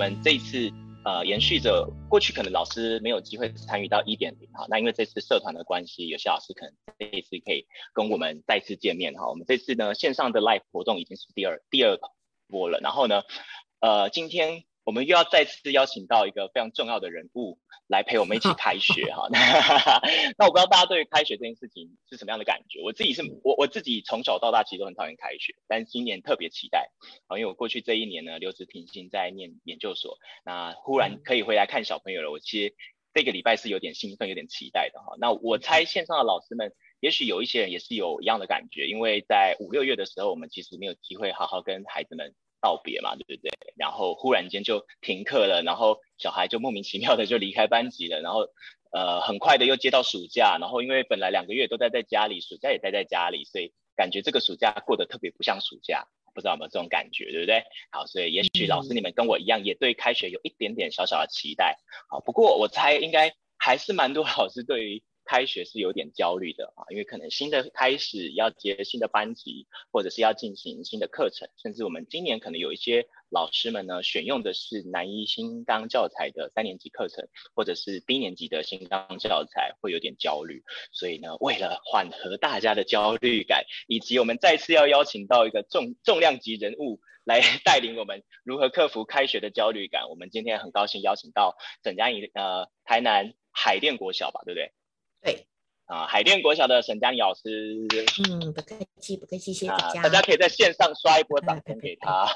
我们这一次呃延续着过去可能老师没有机会参与到一点零哈，那因为这次社团的关系，有些老师可能这一次可以跟我们再次见面哈。我们这次呢线上的 live 活动已经是第二第二波了，然后呢呃今天。我们又要再次邀请到一个非常重要的人物来陪我们一起 开学哈。那我不知道大家对于开学这件事情是什么样的感觉？我自己是我我自己从小到大其实都很讨厌开学，但今年特别期待啊，因为我过去这一年呢留职停薪在念研究所，那忽然可以回来看小朋友了，我其实这个礼拜是有点兴奋、有点期待的哈。那我猜线上的老师们，也许有一些人也是有一样的感觉，因为在五六月的时候，我们其实没有机会好好跟孩子们。道别嘛，对不对？然后忽然间就停课了，然后小孩就莫名其妙的就离开班级了，然后呃很快的又接到暑假，然后因为本来两个月都待在家里，暑假也待在家里，所以感觉这个暑假过得特别不像暑假，不知道有没有这种感觉，对不对？好，所以也许老师你们跟我一样，也对开学有一点点小小的期待。好，不过我猜应该还是蛮多老师对于。开学是有点焦虑的啊，因为可能新的开始要接新的班级，或者是要进行新的课程，甚至我们今年可能有一些老师们呢，选用的是南一新纲教材的三年级课程，或者是低年级的新纲教材，会有点焦虑。所以呢，为了缓和大家的焦虑感，以及我们再次要邀请到一个重重量级人物来 带领我们如何克服开学的焦虑感，我们今天很高兴邀请到沈佳妮呃台南海淀国小吧，对不对？对啊，海淀国小的沈佳妮老师，嗯，不客气，不客气，谢谢大家。大家可以在线上刷一波掌声给他，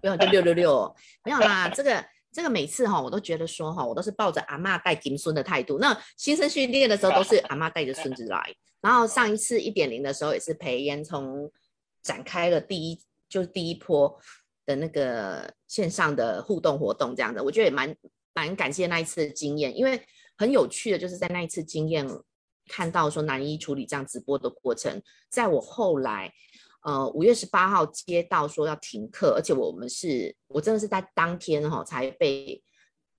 不用就六六六，没有啦。这个这个每次哈，我都觉得说哈，我都是抱着阿嬷带金孙的态度。那新生训练的时候都是阿嬷带着孙子来，然后上一次一点零的时候也是陪烟从展开了第一就是第一波的那个线上的互动活动这样的，我觉得也蛮蛮感谢那一次的经验，因为。很有趣的，就是在那一次经验看到说南一处理这样直播的过程，在我后来，呃，五月十八号接到说要停课，而且我们是，我真的是在当天哈才被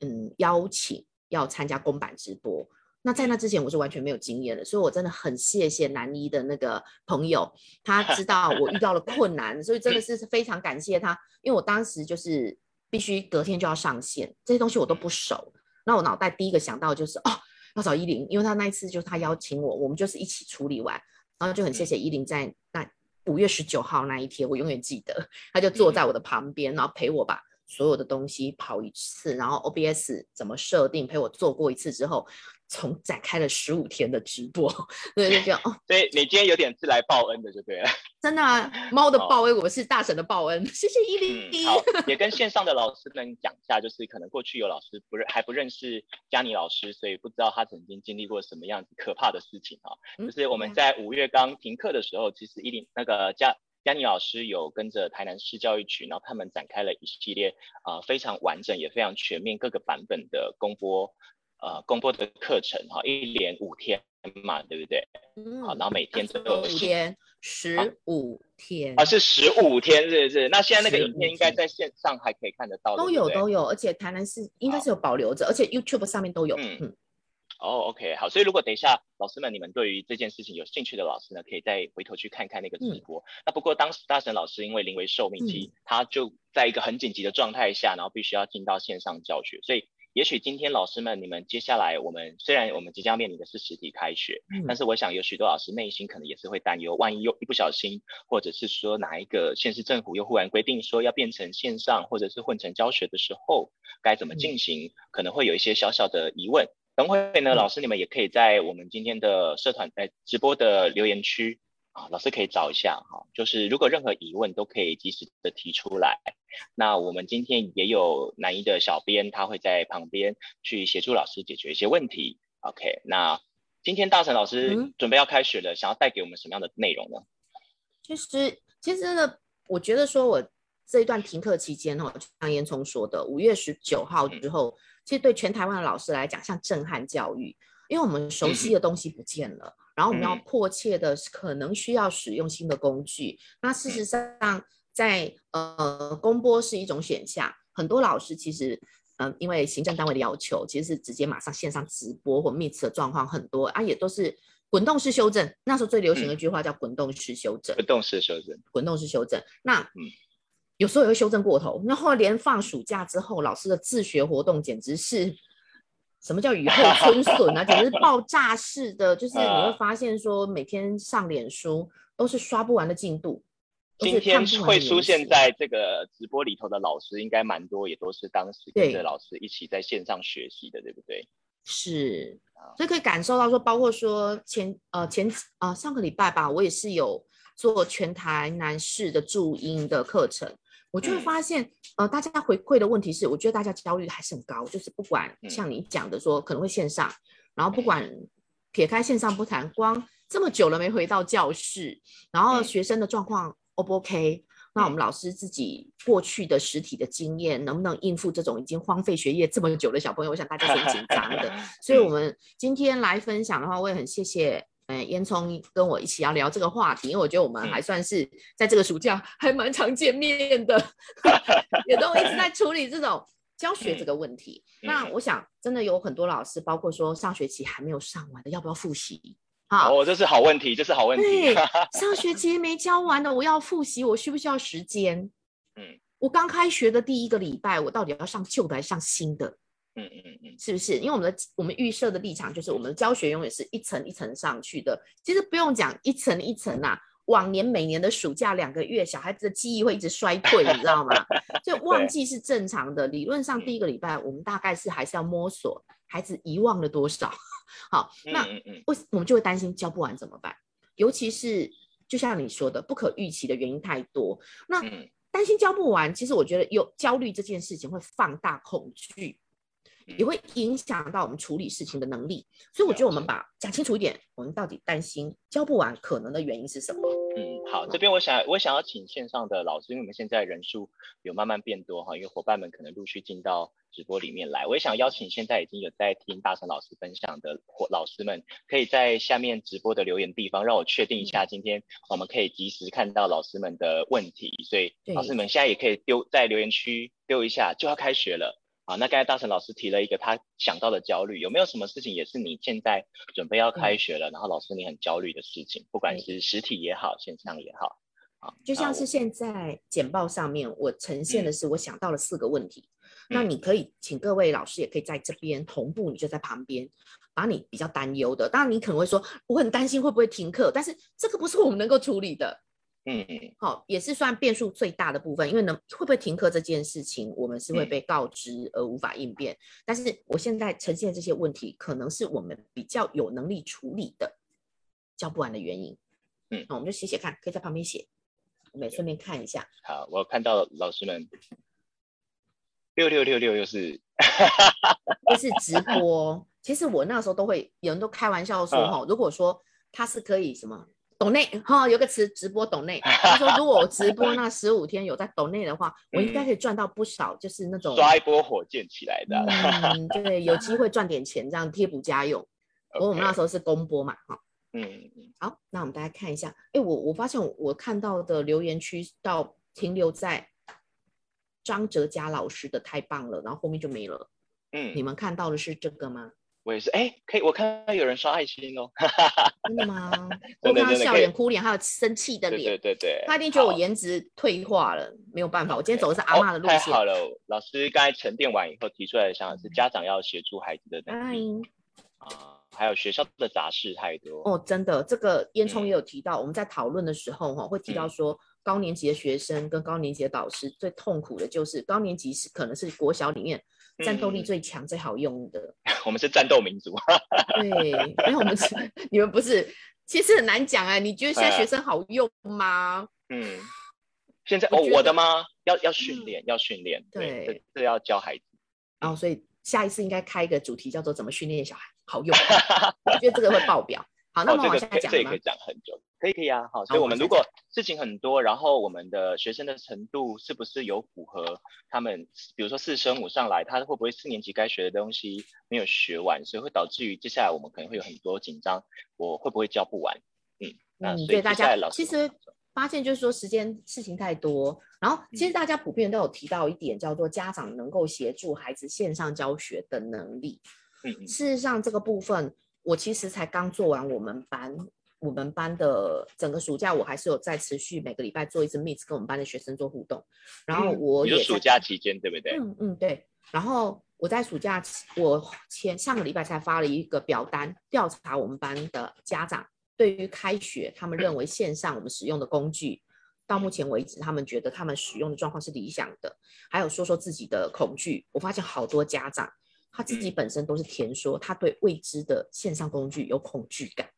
嗯邀请要参加公版直播。那在那之前我是完全没有经验的，所以我真的很谢谢南一的那个朋友，他知道我遇到了困难，所以真的是非常感谢他，因为我当时就是必须隔天就要上线，这些东西我都不熟。那我脑袋第一个想到就是哦，要找依林，因为他那一次就是他邀请我，我们就是一起处理完，然后就很谢谢依林在那五月十九号那一天，我永远记得，他就坐在我的旁边，然后陪我把所有的东西跑一次，然后 OBS 怎么设定陪我做过一次之后。从展开了十五天的直播，对，就这样哦。所以你今天有点是来报恩的，就对了。真的啊，猫的报恩，我是大神的报恩。谢谢伊犁、嗯。好，也跟线上的老师们讲一下，就是可能过去有老师不认还不认识佳妮老师，所以不知道他曾经经历过什么样子可怕的事情啊。就是我们在五月刚停课的时候，其实伊犁那个佳佳妮老师有跟着台南市教育局，然后他们展开了一系列啊、呃、非常完整也非常全面各个版本的公播。呃，公播的课程哈，一连五天嘛，对不对？嗯。好，然后每天都有十五天，十五天啊，是十五天，是不是？那现在那个影片应该在线上还可以看得到，都有都有，而且台南市应该是有保留着，而且 YouTube 上面都有。嗯嗯。哦，OK，好，所以如果等一下老师们你们对于这件事情有兴趣的老师呢，可以再回头去看看那个直播。嗯、那不过当时大神老师因为临危受命，其实他就在一个很紧急的状态下，然后必须要进到线上教学，所以。也许今天老师们，你们接下来我们虽然我们即将面临的是实体开学，嗯，但是我想有许多老师内心可能也是会担忧，万一又一不小心，或者是说哪一个县市政府又忽然规定说要变成线上或者是混成教学的时候，该怎么进行，可能会有一些小小的疑问。等会呢，老师你们也可以在我们今天的社团呃直播的留言区。啊，老师可以找一下哈，就是如果任何疑问都可以及时的提出来。那我们今天也有南一的小编，他会在旁边去协助老师解决一些问题。OK，那今天大成老师准备要开学了，嗯、想要带给我们什么样的内容呢？其实，其实呢，我觉得说我这一段停课期间哈，就像烟囱说的，五月十九号之后、嗯，其实对全台湾的老师来讲，像震撼教育，因为我们熟悉的东西不见了。嗯然后我们要迫切的可能需要使用新的工具。嗯、那事实上在，在呃公播是一种选项。很多老师其实，嗯、呃，因为行政单位的要求，其实是直接马上线上直播或 Meet 的状况很多啊，也都是滚动式修正。那时候最流行的一句话叫滚动式修正。滚动式修正。滚动式修正。那，嗯，有时候也会修正过头。然后连放暑假之后，老师的自学活动简直是什么叫雨后春笋啊？简直是爆炸式的，就是你会发现说每天上脸书都是刷不完的进度。今天会出现在这个直播里头的老师，应该蛮多，也都是当时跟着老师一起在线上学习的，对，对不对？是，所以可以感受到说，包括说前呃前呃上个礼拜吧，我也是有做全台南市的注音的课程，我就会发现、嗯、呃大家回馈的问题是，我觉得大家焦虑还是很高，就是不管像你讲的说可能会线上，然后不管撇开线上不谈，光这么久了没回到教室，然后学生的状况。O 不 OK？那我们老师自己过去的实体的经验，能不能应付这种已经荒废学业这么久的小朋友？我想大家是很紧张的。所以，我们今天来分享的话，我也很谢谢，嗯、呃，烟囱跟我一起要聊这个话题，因为我觉得我们还算是在这个暑假还蛮常见面的，也都一直在处理这种教学这个问题。那我想，真的有很多老师，包括说上学期还没有上完的，要不要复习？好，哦，这是好问题，这是好问题。对，上学期没教完的，我要复习，我需不需要时间？嗯，我刚开学的第一个礼拜，我到底要上旧的还是上新的？嗯嗯嗯，是不是？因为我们的我们预设的立场就是，我们的教学永远是一层一层上去的。其实不用讲一层一层呐，往年每年的暑假两个月，小孩子的记忆会一直衰退，你知道吗？就忘记是正常的。理论上第一个礼拜，我们大概是还是要摸索孩子遗忘了多少。好，那我我们就会担心教不完怎么办？尤其是就像你说的，不可预期的原因太多。那担心教不完，其实我觉得有焦虑这件事情会放大恐惧，也会影响到我们处理事情的能力。所以我觉得我们把讲清楚一点，我们到底担心教不完可能的原因是什么？嗯，好，这边我想我想要请线上的老师，因为我们现在人数有慢慢变多哈，因为伙伴们可能陆续进到。直播里面来，我也想邀请现在已经有在听大成老师分享的或老师们，可以在下面直播的留言地方，让我确定一下，今天我们可以及时看到老师们的问题。所以老师们现在也可以丢在留言区丢一下，就要开学了啊！那刚才大成老师提了一个他想到的焦虑，有没有什么事情也是你现在准备要开学了，然后老师你很焦虑的事情，不管是实体也好，线上也好啊？就像是现在简报上面我呈现的是，我想到了四个问题。那你可以请各位老师也可以在这边同步，你就在旁边，把你比较担忧的。当然你可能会说，我很担心会不会停课，但是这个不是我们能够处理的。嗯嗯，好，也是算变数最大的部分，因为能，会不会停课这件事情，我们是会被告知而无法应变。但是我现在呈现这些问题，可能是我们比较有能力处理的，教不完的原因。嗯，那我们就写写看，可以在旁边写，我们也顺便看一下。好，我看到老师们。六六六六又是，又是直播。其实我那时候都会，有人都开玩笑说哈，如果说他是可以什么抖内哈，有个词直播抖内，他说如果我直播那十五天有在抖内的话，我应该可以赚到不少，就是那种刷一波火箭起来的，嗯，对，有机会赚点钱这样贴补家用。不过我们那时候是公播嘛，哈，嗯，好，那我们大家看一下，哎，我我发现我看到的留言区到停留在。张哲佳老师的太棒了，然后后面就没了。嗯，你们看到的是这个吗？我也是，哎，可以，我看到有人刷爱心哦。真的吗？我看到笑脸、哭脸，还有生气的脸。对对对，他一定觉得我颜值退化了，没有办法。我今天走的是阿嬷的路线。太好了，老师刚才沉淀完以后提出来的想法是，家长要协助孩子的能力啊，还有学校的杂事太多。哦，真的，这个烟囱也有提到，我们在讨论的时候哈，会提到说。高年级的学生跟高年级的导师最痛苦的就是高年级是可能是国小里面战斗力最强、最好用的。我们是战斗民族。对，因为我们是你们不是，其实很难讲哎。你觉得现在学生好用吗？嗯，现在哦，我的吗？要要训练，要训练。对，这要教孩子。然后，所以下一次应该开一个主题叫做“怎么训练小孩好用”。我觉得这个会爆表。好，那么往下讲吗？这也可以讲很久。可以可以啊，好，所以我们如果事情很多，然后我们的学生的程度是不是有符合他们，比如说四升五上来，他会不会四年级该学的东西没有学完，所以会导致于接下来我们可能会有很多紧张，我会不会教不完？嗯，那所以大家其实发现就是说时间事情太多，然后其实大家普遍都有提到一点叫做家长能够协助孩子线上教学的能力。嗯，事实上这个部分我其实才刚做完我们班。我们班的整个暑假，我还是有在持续每个礼拜做一次 Meet，跟我们班的学生做互动。然后我也、嗯、暑假期间，对不对？嗯嗯，对。然后我在暑假，我前上个礼拜才发了一个表单，调查我们班的家长对于开学，他们认为线上我们使用的工具，到目前为止，他们觉得他们使用的状况是理想的。还有说说自己的恐惧，我发现好多家长他自己本身都是填说他对未知的线上工具有恐惧感。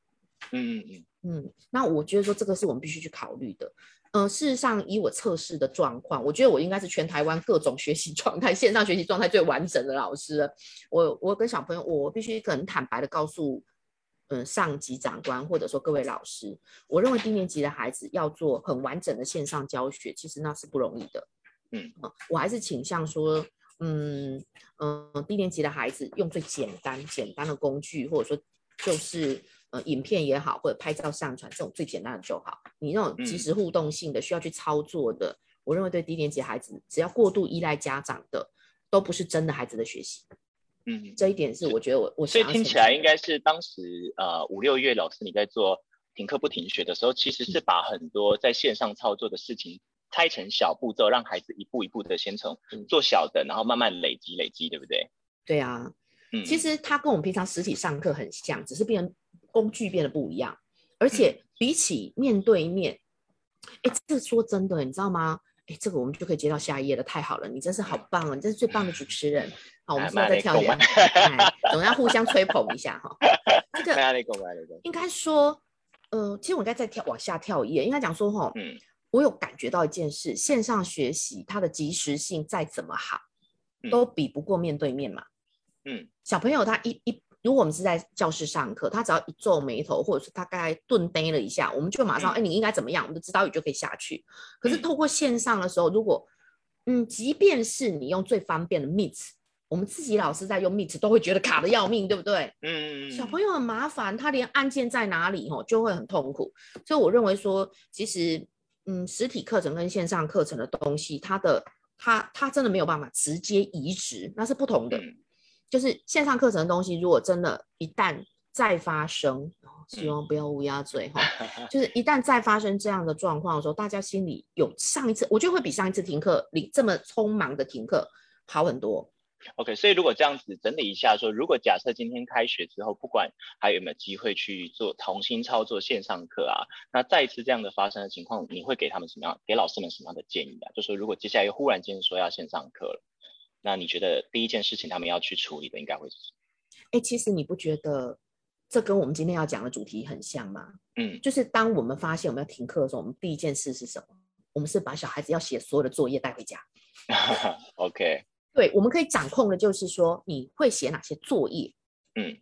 嗯嗯嗯嗯，那我觉得说这个是我们必须去考虑的。呃，事实上以我测试的状况，我觉得我应该是全台湾各种学习状态、线上学习状态最完整的老师了。我我跟小朋友，我必须很坦白的告诉，嗯、呃，上级长官或者说各位老师，我认为低年级的孩子要做很完整的线上教学，其实那是不容易的。嗯，呃、我还是倾向说，嗯嗯、呃，低年级的孩子用最简单简单的工具，或者说就是。呃，影片也好，或者拍照上传这种最简单的就好。你那种即时互动性的需要去操作的，嗯、我认为对低年级孩子，只要过度依赖家长的，都不是真的孩子的学习。嗯，这一点是我觉得我我所以听起来应该是当时呃五六月老师你在做停课不停学的时候，其实是把很多在线上操作的事情拆成小步骤，让孩子一步一步的先从做小的，然后慢慢累积累积，对不对？对啊，嗯，其实它跟我们平常实体上课很像，只是变成。工具变得不一样，而且比起面对面，哎、嗯，这说真的，你知道吗？哎，这个我们就可以接到下一页了，太好了，你真是好棒哦，你真是最棒的主持人。好，我们现在再跳一页，总要互相吹捧一下哈。这个应该说，呃，其实我应该再跳往下跳一页，应该讲说哈，嗯，我有感觉到一件事，线上学习它的即时性再怎么好，都比不过面对面嘛。嗯，小朋友他一一。如果我们是在教室上课，他只要一皱眉头，或者是大概顿呆了一下，我们就马上，哎、嗯，你应该怎么样？我们的指导语就可以下去。可是透过线上的时候，如果，嗯，即便是你用最方便的 Meet，我们自己老师在用 Meet 都会觉得卡的要命，对不对？嗯。小朋友很麻烦，他连按键在哪里哦，就会很痛苦。所以我认为说，其实，嗯，实体课程跟线上课程的东西，它的，它，它真的没有办法直接移植，那是不同的。嗯就是线上课程的东西，如果真的，一旦再发生，希望不要乌鸦嘴哈。就是一旦再发生这样的状况的时候，大家心里有上一次，我觉得会比上一次停课，你这么匆忙的停课好很多。OK，所以如果这样子整理一下说，如果假设今天开学之后，不管还有没有机会去做重新操作线上课啊，那再一次这样的发生的情况，你会给他们什么样，给老师们什么样的建议啊？就说如果接下来又忽然间说要线上课了。那你觉得第一件事情他们要去处理的应该会是什么？哎，其实你不觉得这跟我们今天要讲的主题很像吗？嗯，就是当我们发现我们要停课的时候，我们第一件事是什么？我们是把小孩子要写所有的作业带回家。OK，对，我们可以掌控的就是说你会写哪些作业，嗯，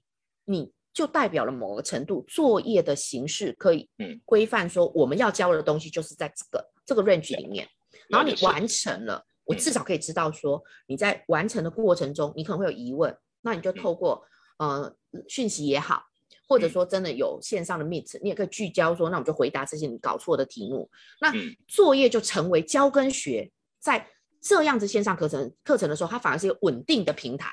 你就代表了某个程度作业的形式可以，嗯，规范说我们要教的东西就是在这个这个 range 里面，然后你完成了。我至少可以知道说，你在完成的过程中，你可能会有疑问，那你就透过呃讯息也好，或者说真的有线上的 Meet，你也可以聚焦说，那我们就回答这些你搞错的题目。那作业就成为教跟学，在这样子线上课程课程的时候，它反而是一个稳定的平台。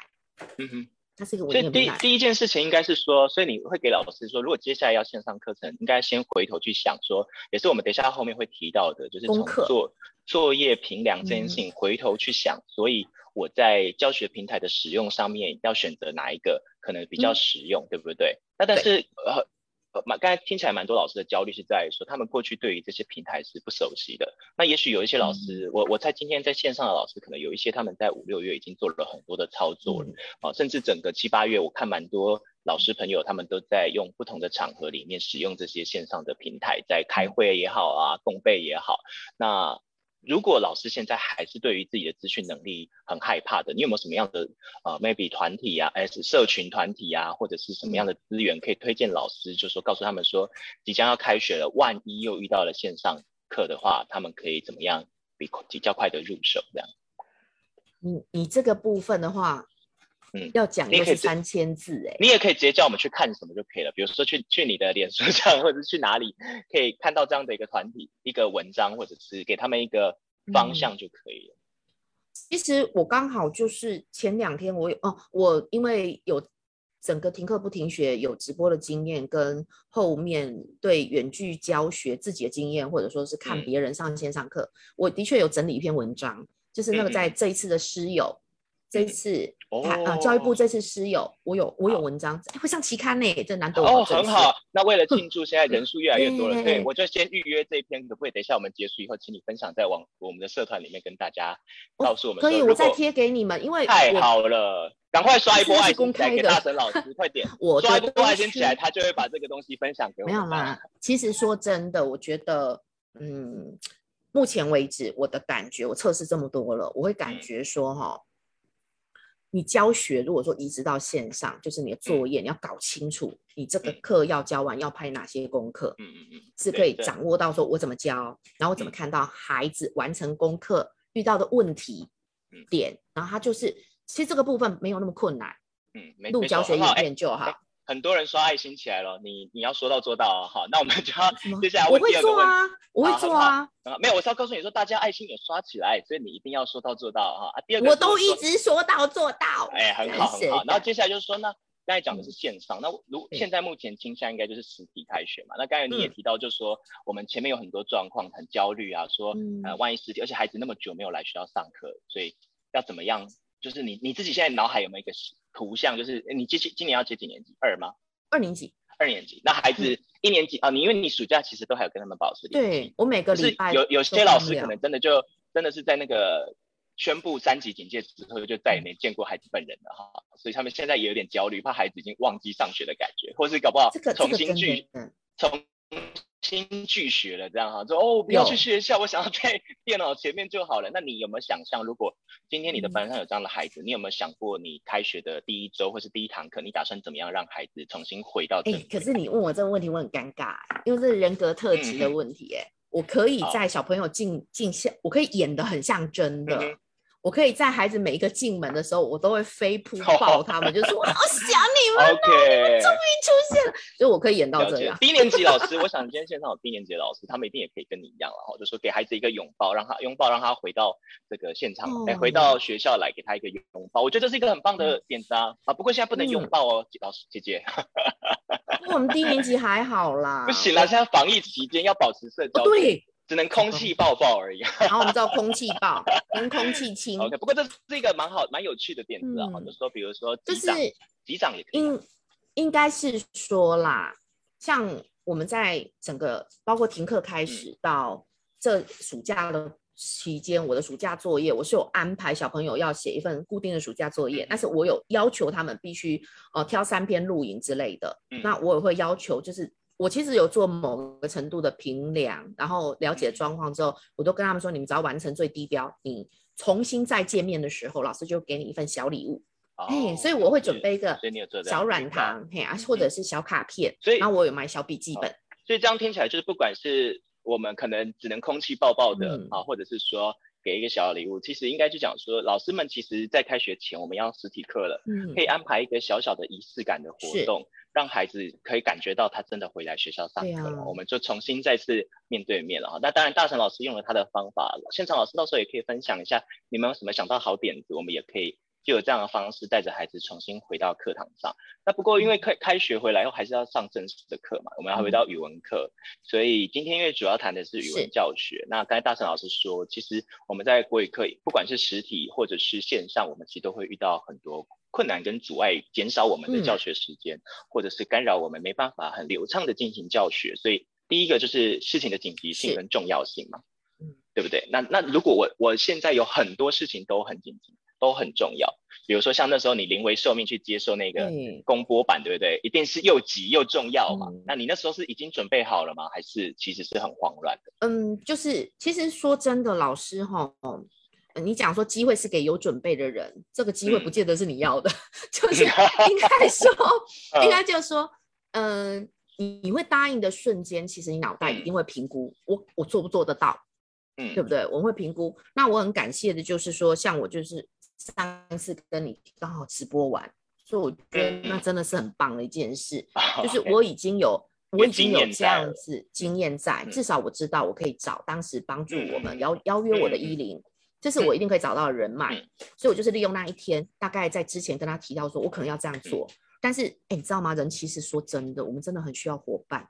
嗯哼。它是一个稳定的。所以第第一件事情应该是说，所以你会给老师说，如果接下来要线上课程，应该先回头去想说，也是我们等一下后面会提到的，就是从做作业评量这件事情回头去想，所以我在教学平台的使用上面要选择哪一个可能比较实用，嗯、对不对？那但是呃。蛮，刚才听起来蛮多老师的焦虑是在说，他们过去对于这些平台是不熟悉的。那也许有一些老师，嗯、我我猜今天在线上的老师，可能有一些他们在五六月已经做了很多的操作了，啊、嗯，甚至整个七八月，我看蛮多老师朋友他们都在用不同的场合里面使用这些线上的平台，在开会也好啊，共备也好，那。如果老师现在还是对于自己的资讯能力很害怕的，你有没有什么样的呃，maybe 团体啊，还是社群团体啊，或者是什么样的资源可以推荐老师？就是说告诉他们说，即将要开学了，万一又遇到了线上课的话，他们可以怎么样比比较快的入手？这样。你你这个部分的话。嗯，要讲的是三千字哎，你也可以直接叫我们去看什么就可以了，比如说去去你的脸书 上，或者是去哪里可以看到这样的一个团体一个文章，或者是给他们一个方向就可以了。嗯、其实我刚好就是前两天我有哦，我因为有整个停课不停学有直播的经验，跟后面对远距教学自己的经验，或者说是看别人上线上课，嗯、我的确有整理一篇文章，就是那个在这一次的师友。这次，他、哦、呃，教育部这次师友，我有我有文章，会上期刊呢，这难得哦，很好。那为了庆祝 现在人数越来越多了，对，我就先预约这篇，可不可以？等一下我们结束以后，请你分享在网我们的社团里面，跟大家告诉我们。可以，我再贴给你们，因为太好了，赶快刷一波爱心起来给大神老师，快点，我刷一波爱心起来，他就会把这个东西分享给我们。没有啦，其实说真的，我觉得，嗯，目前为止我的感觉，我测试这么多了，我会感觉说哈。嗯你教学如果说移植到线上，就是你的作业，你要搞清楚，你这个课要教完要拍哪些功课，嗯嗯嗯，是可以掌握到说我怎么教，然后我怎么看到孩子完成功课遇到的问题点，然后他就是其实这个部分没有那么困难，嗯，录教学影片就好。很多人刷爱心起来了，你你要说到做到哦。好，那我们就要 接下来问第二个问题。我会做啊，我会做啊。啊，没有，我是要告诉你说，大家爱心也刷起来，所以你一定要说到做到哈。啊，第二个我都一直说到做到。哎，很好很好。然后接下来就是说呢，刚才讲的是线上，那如现在目前倾向应该就是实体开学嘛。那刚才你也提到，就是说我们前面有很多状况很焦虑啊，说呃万一实体，而且孩子那么久没有来学校上课，所以要怎么样？就是你你自己现在脑海有没有一个图像？就是你今今年要接几年级？二吗？二年级，二年级，那孩子一年级啊，你因为你暑假其实都还有跟他们保持联系。对，我每个礼拜有有些老师可能真的就真的是在那个宣布三级警戒之后就再也没见过孩子本人了哈，所以他们现在也有点焦虑，怕孩子已经忘记上学的感觉，或是搞不好重新聚重。新拒学了，这样哈，说哦，不要去学校，我想要在电脑前面就好了。那你有没有想象，如果今天你的班上有这样的孩子，嗯、你有没有想过，你开学的第一周或是第一堂课，你打算怎么样让孩子重新回到？哎，可是你问我这个问题，我很尴尬，因为这是人格特质的问题。哎、嗯，我可以在小朋友进进校，我可以演的很像真的。嗯我可以在孩子每一个进门的时候，我都会飞扑抱他们，oh. 就说我好想你们们终于出现了，所以我可以演到这样。低年级老师，我想今天现场有低年级的老师，他们一定也可以跟你一样然后，就说给孩子一个拥抱，让他拥抱，让他回到这个现场，哎、oh. 欸，回到学校来给他一个拥抱。我觉得这是一个很棒的点子啊！啊，不过现在不能拥抱哦，老师姐姐。我们低年级还好啦，不行啦，现在防疫期间要保持社交。Oh, 对。只能空气抱抱而已，然后我们知道空气抱跟空气亲。OK，不过这是一个蛮好、蛮有趣的点子啊。就说，比如说，就是机长也可以。应应该是说啦，像我们在整个包括停课开始到这暑假的期间，我的暑假作业我是有安排小朋友要写一份固定的暑假作业，但是我有要求他们必须呃挑三篇录影之类的。那我也会要求就是。我其实有做某个程度的评量，然后了解状况之后，我都跟他们说，你们只要完成最低标，你重新再见面的时候，老师就给你一份小礼物。哎、哦，所以我会准备一个小软糖，嘿啊，或者是小卡片，所以然后我有买小笔记本。所以这样听起来就是，不管是我们可能只能空气抱抱的啊，嗯、或者是说给一个小礼物，其实应该就讲说，老师们其实在开学前我们要实体课了，嗯，可以安排一个小小的仪式感的活动。让孩子可以感觉到他真的回来学校上课了，啊、我们就重新再次面对面了哈。那当然，大成老师用了他的方法，现场老师到时候也可以分享一下，你们有什么想到好点子，我们也可以就有这样的方式带着孩子重新回到课堂上。那不过因为开开学回来后还是要上正式的课嘛，我们要回到语文课，嗯、所以今天因为主要谈的是语文教学。那刚才大成老师说，其实我们在国语课，不管是实体或者是线上，我们其实都会遇到很多。困难跟阻碍减少我们的教学时间，嗯、或者是干扰我们没办法很流畅的进行教学，所以第一个就是事情的紧急性跟重要性嘛，嗯，对不对？那那如果我我现在有很多事情都很紧急，都很重要，比如说像那时候你临危受命去接受那个公播版，嗯、对不对？一定是又急又重要嘛。嗯、那你那时候是已经准备好了吗？还是其实是很慌乱的？嗯，就是其实说真的，老师哈。你讲说机会是给有准备的人，这个机会不见得是你要的，嗯、就是 应该说，应该就是说，嗯、呃，你你会答应的瞬间，其实你脑袋一定会评估，嗯、我我做不做得到，嗯，对不对？我会评估。那我很感谢的就是说，像我就是上次跟你刚好直播完，所以我觉得那真的是很棒的一件事，嗯、就是我已经有，嗯、我已经有这样子经验在，至少我知道我可以找当时帮助我们邀邀约我的依林。这是我一定可以找到的人脉，嗯、所以我就是利用那一天，大概在之前跟他提到说，我可能要这样做。但是，哎，你知道吗？人其实说真的，我们真的很需要伙伴。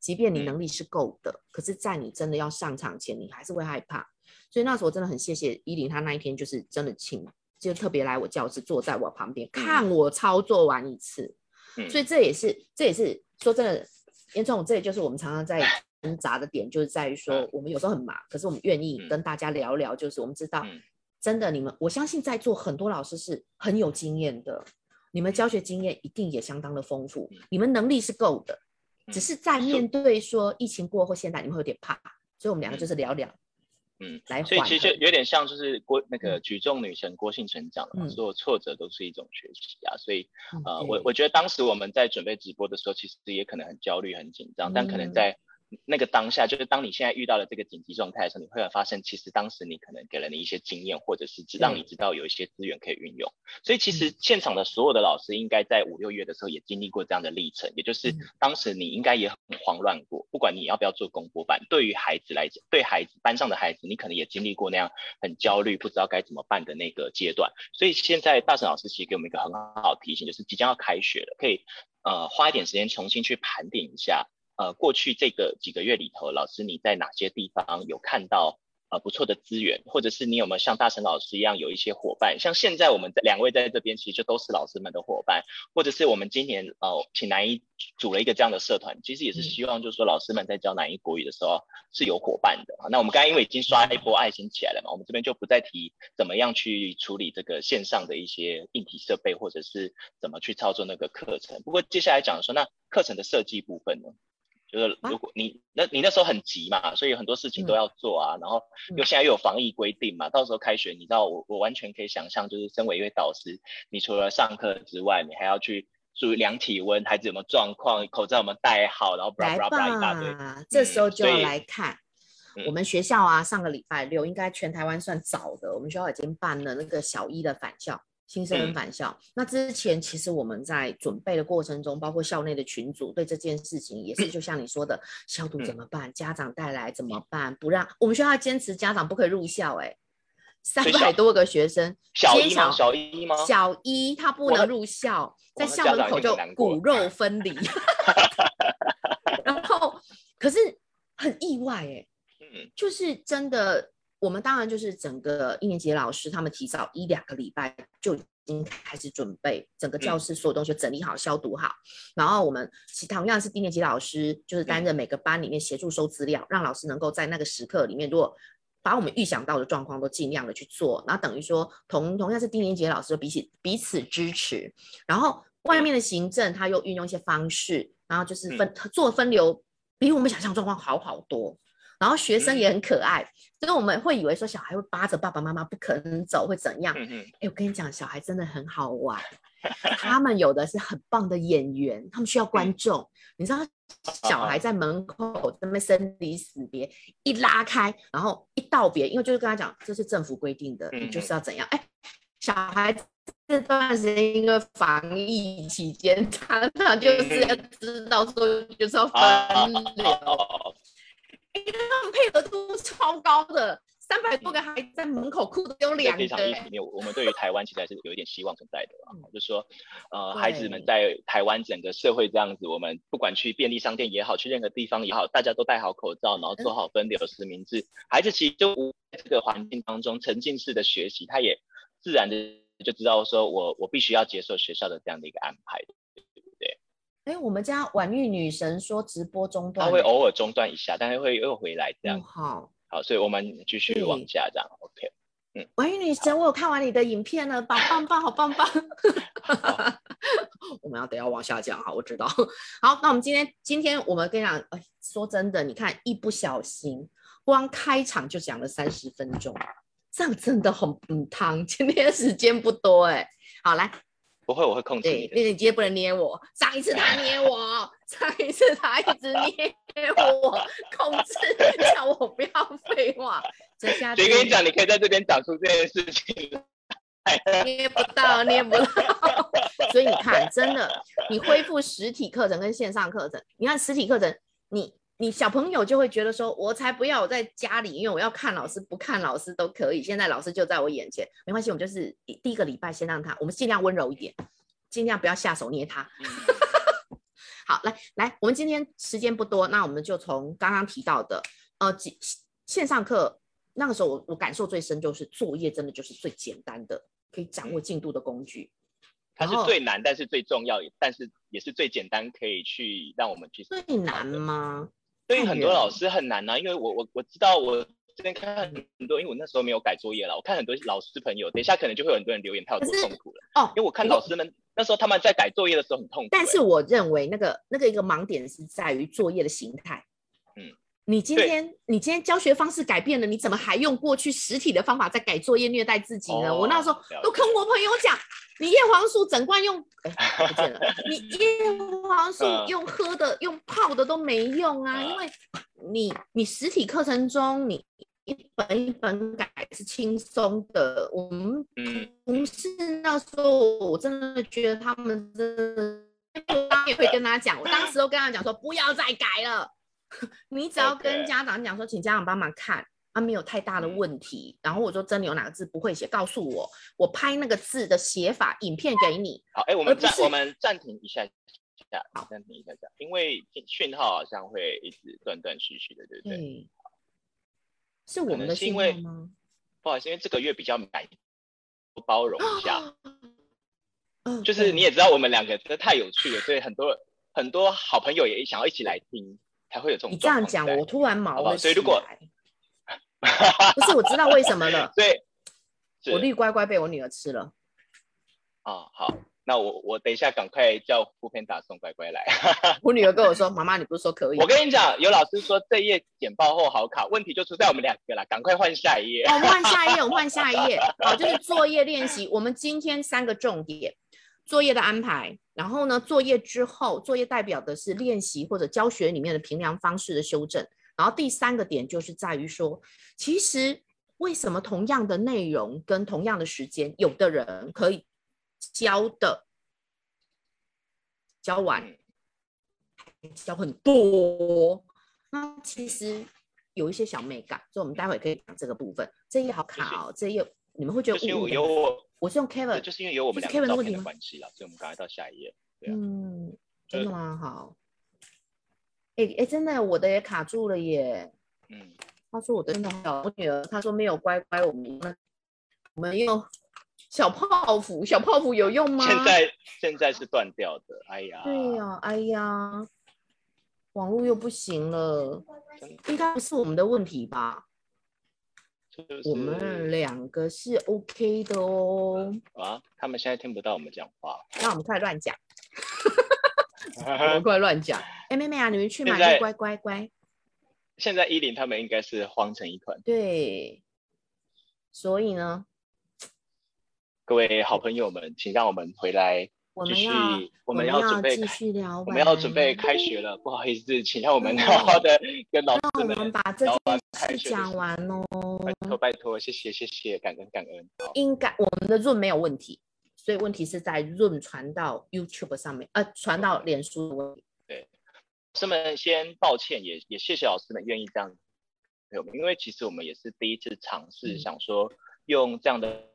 即便你能力是够的，嗯、可是，在你真的要上场前，你还是会害怕。所以那时候我真的很谢谢依林，他那一天就是真的请，就特别来我教室，坐在我旁边、嗯、看我操作完一次。嗯、所以这也是，这也是说真的，严总，这也就是我们常常在挣扎的点，就是在于说，我们有时候很忙，可是我们愿意跟大家聊聊，就是我们知道，真的，你们，我相信在座很多老师是很有经验的。你们教学经验一定也相当的丰富，你们能力是够的，只是在面对说疫情过后，现在你们会有点怕，所以我们两个就是聊聊，嗯，来，所以其实有点像就是郭那个举重女神郭婞淳讲的嘛，所有挫折都是一种学习啊，所以呃，我我觉得当时我们在准备直播的时候，其实也可能很焦虑、很紧张，但可能在。那个当下，就是当你现在遇到了这个紧急状态的时候，你会发现，其实当时你可能给了你一些经验，或者是让你知道有一些资源可以运用。所以其实现场的所有的老师，应该在五六月的时候也经历过这样的历程，也就是当时你应该也很慌乱过。不管你要不要做公播班，对于孩子来讲，对孩子班上的孩子，你可能也经历过那样很焦虑，不知道该怎么办的那个阶段。所以现在大神老师其实给我们一个很好的提醒，就是即将要开学了，可以呃花一点时间重新去盘点一下。呃，过去这个几个月里头，老师你在哪些地方有看到呃不错的资源，或者是你有没有像大成老师一样有一些伙伴？像现在我们两位在这边，其实就都是老师们的伙伴，或者是我们今年呃请南一组了一个这样的社团，其实也是希望就是说老师们在教南一国语的时候是有伙伴的。那我们刚刚因为已经刷一波爱心起来了嘛，我们这边就不再提怎么样去处理这个线上的一些硬体设备，或者是怎么去操作那个课程。不过接下来讲说，那课程的设计部分呢？就是如果你那你那时候很急嘛，所以很多事情都要做啊，然后又现在又有防疫规定嘛，到时候开学，你知道我我完全可以想象，就是身为一位导师，你除了上课之外，你还要去注意量体温，孩子有没有状况，口罩有没有戴好，然后布拉布拉布拉一大堆，这时候就要来看我们学校啊，上个礼拜六应该全台湾算早的，我们学校已经办了那个小一的返校。新生返校，嗯、那之前其实我们在准备的过程中，包括校内的群组对这件事情也是，就像你说的，消毒怎么办？嗯、家长带来怎么办？不让我们学校坚持家长不可以入校，欸，哎，三百多个学生，小一吗？小一吗？小一他不能入校，在校门口就骨肉分离，然后可是很意外，欸，哎，嗯，就是真的。我们当然就是整个一年级的老师，他们提早一两个礼拜就已经开始准备，整个教室所有东西整理好、消毒好。然后我们其同样是低年级老师，就是担任每个班里面协助收资料，让老师能够在那个时刻里面，如果把我们预想到的状况都尽量的去做。然后等于说同同样是低年级的老师，彼此彼此支持。然后外面的行政他又运用一些方式，然后就是分做分流，比我们想象状况好好多。然后学生也很可爱，所以我们会以为说小孩会扒着爸爸妈妈不肯走，会怎样？哎，我跟你讲，小孩真的很好玩，他们有的是很棒的演员，他们需要观众。你知道，小孩在门口在那边生离死别，一拉开，然后一道别，因为就是跟他讲，这是政府规定的，你就是要怎样？哎，小孩这段时间因为防疫期间，常常就是要知道说就是要分流。他们配合度超高的，三百多个孩子在门口哭的有两个。非常意思，我们对于台湾其实还是有一点希望存在的啊，就是说，呃，孩子们在台湾整个社会这样子，我们不管去便利商店也好，去任何地方也好，大家都戴好口罩，然后做好分流实名制，孩子其实就在这个环境当中沉浸式的学习，他也自然的就知道说我我必须要接受学校的这样的一个安排。哎，我们家婉玉女神说直播中断，她会偶尔中断一下，但是会又回来这样。嗯、好，好，所以我们继续往下这样。OK，嗯，婉玉女神，我有看完你的影片了，棒棒棒，好棒棒。好 我们要等下往下讲，哈，我知道。好，那我们今天今天我们跟你讲，哎，说真的，你看一不小心，光开场就讲了三十分钟，这样真的很不烫。今天时间不多，哎，好来。不会，我会控制你。对，你今天不能捏我。上一次他捏 我，上一次他一直捏我，控制叫我不要废话。这下谁跟你讲？你可以在这边讲出这件事情。捏不到，捏不到。所以你看，真的，你恢复实体课程跟线上课程，你看实体课程，你。你小朋友就会觉得说，我才不要我在家里，因为我要看老师，不看老师都可以。现在老师就在我眼前，没关系，我们就是第一个礼拜先让他，我们尽量温柔一点，尽量不要下手捏它。好，来来，我们今天时间不多，那我们就从刚刚提到的，呃，线上课那个时候我我感受最深就是作业真的就是最简单的可以掌握进度的工具。它是最难，但是最重要，但是也是最简单，可以去让我们去。最难吗？对于很多老师很难呐、啊，因为我我我知道我这边看很多，因为我那时候没有改作业了，我看很多老师朋友，等一下可能就会有很多人留言，他有多痛苦了哦。因为我看老师们那时候他们在改作业的时候很痛苦。但是我认为那个那个一个盲点是在于作业的形态。嗯，你今天你今天教学方式改变了，你怎么还用过去实体的方法在改作业虐待自己呢？哦、我那时候都跟我朋友讲。你叶黄素整罐用，哎，不见了。你叶黄素用喝的、用泡的都没用啊，因为你你实体课程中你一本一本改是轻松的。我们同事那时候我真的觉得他们真的，我当也会跟他讲，我当时都跟他讲说不要再改了，你只要跟家长讲说，请家长帮忙看。他没有太大的问题，然后我说真的有哪个字不会写，告诉我，我拍那个字的写法影片给你。好，哎，我们暂我们暂停一下，下好，暂停一下下，因为讯号好像会一直断断续续的，对不对？对，是我们的讯号吗？不好意思，因为这个月比较满，包容一下。嗯就是你也知道，我们两个真的太有趣了，所以很多很多好朋友也想要一起来听，才会有这种。你这样讲，我突然毛了。所以如果不是，我知道为什么了。对，我绿乖乖被我女儿吃了。哦，好，那我我等一下赶快叫 foodpanda 送乖乖来。我女儿跟我说：“妈妈，你不是说可以？”我跟你讲，有老师说这页简报后好考，问题就出在我们两个了。赶快换下一页。我们换下一页，我们换下一页。好，就是作业练习。我们今天三个重点：作业的安排，然后呢，作业之后，作业代表的是练习或者教学里面的评量方式的修正。然后第三个点就是在于说，其实为什么同样的内容跟同样的时间，有的人可以教的教完，教很多，那其实有一些小美感，所以我们待会可以讲这个部分。这页好卡哦，这页你们会觉得误会。有我，我是用 Kevin，就是因为有我们两个照片的关系了，所以我们赶快到下一页。嗯，真的吗？好。哎、欸、哎、欸，真的，我的也卡住了耶。嗯，他说我的真的好，我女儿她说没有乖乖，我们我们用小泡芙，小泡芙有用吗？现在现在是断掉的，哎呀。对呀、啊，哎呀，网络又不行了，应该不是我们的问题吧？就是、我们两个是 OK 的哦。啊，他们现在听不到我们讲话，那我们快乱讲。我们快乱讲！哎、欸，妹妹啊，你们去买乖乖乖。现在依林他们应该是慌成一团。对，所以呢，各位好朋友们，请让我们回来继续。我们要准备继续聊，我们要准备开学了。不好意思，请让我们好好的跟老师们。我们把这件事讲完喽。拜托拜托，谢谢谢谢，感恩感恩。应该我们的 Zoom 没有问题。所以问题是在 Zoom 传到 YouTube 上面，呃，传到脸书的问题。对，老师们先抱歉，也也谢谢老师们愿意这样，因为其实我们也是第一次尝试，想说用这样的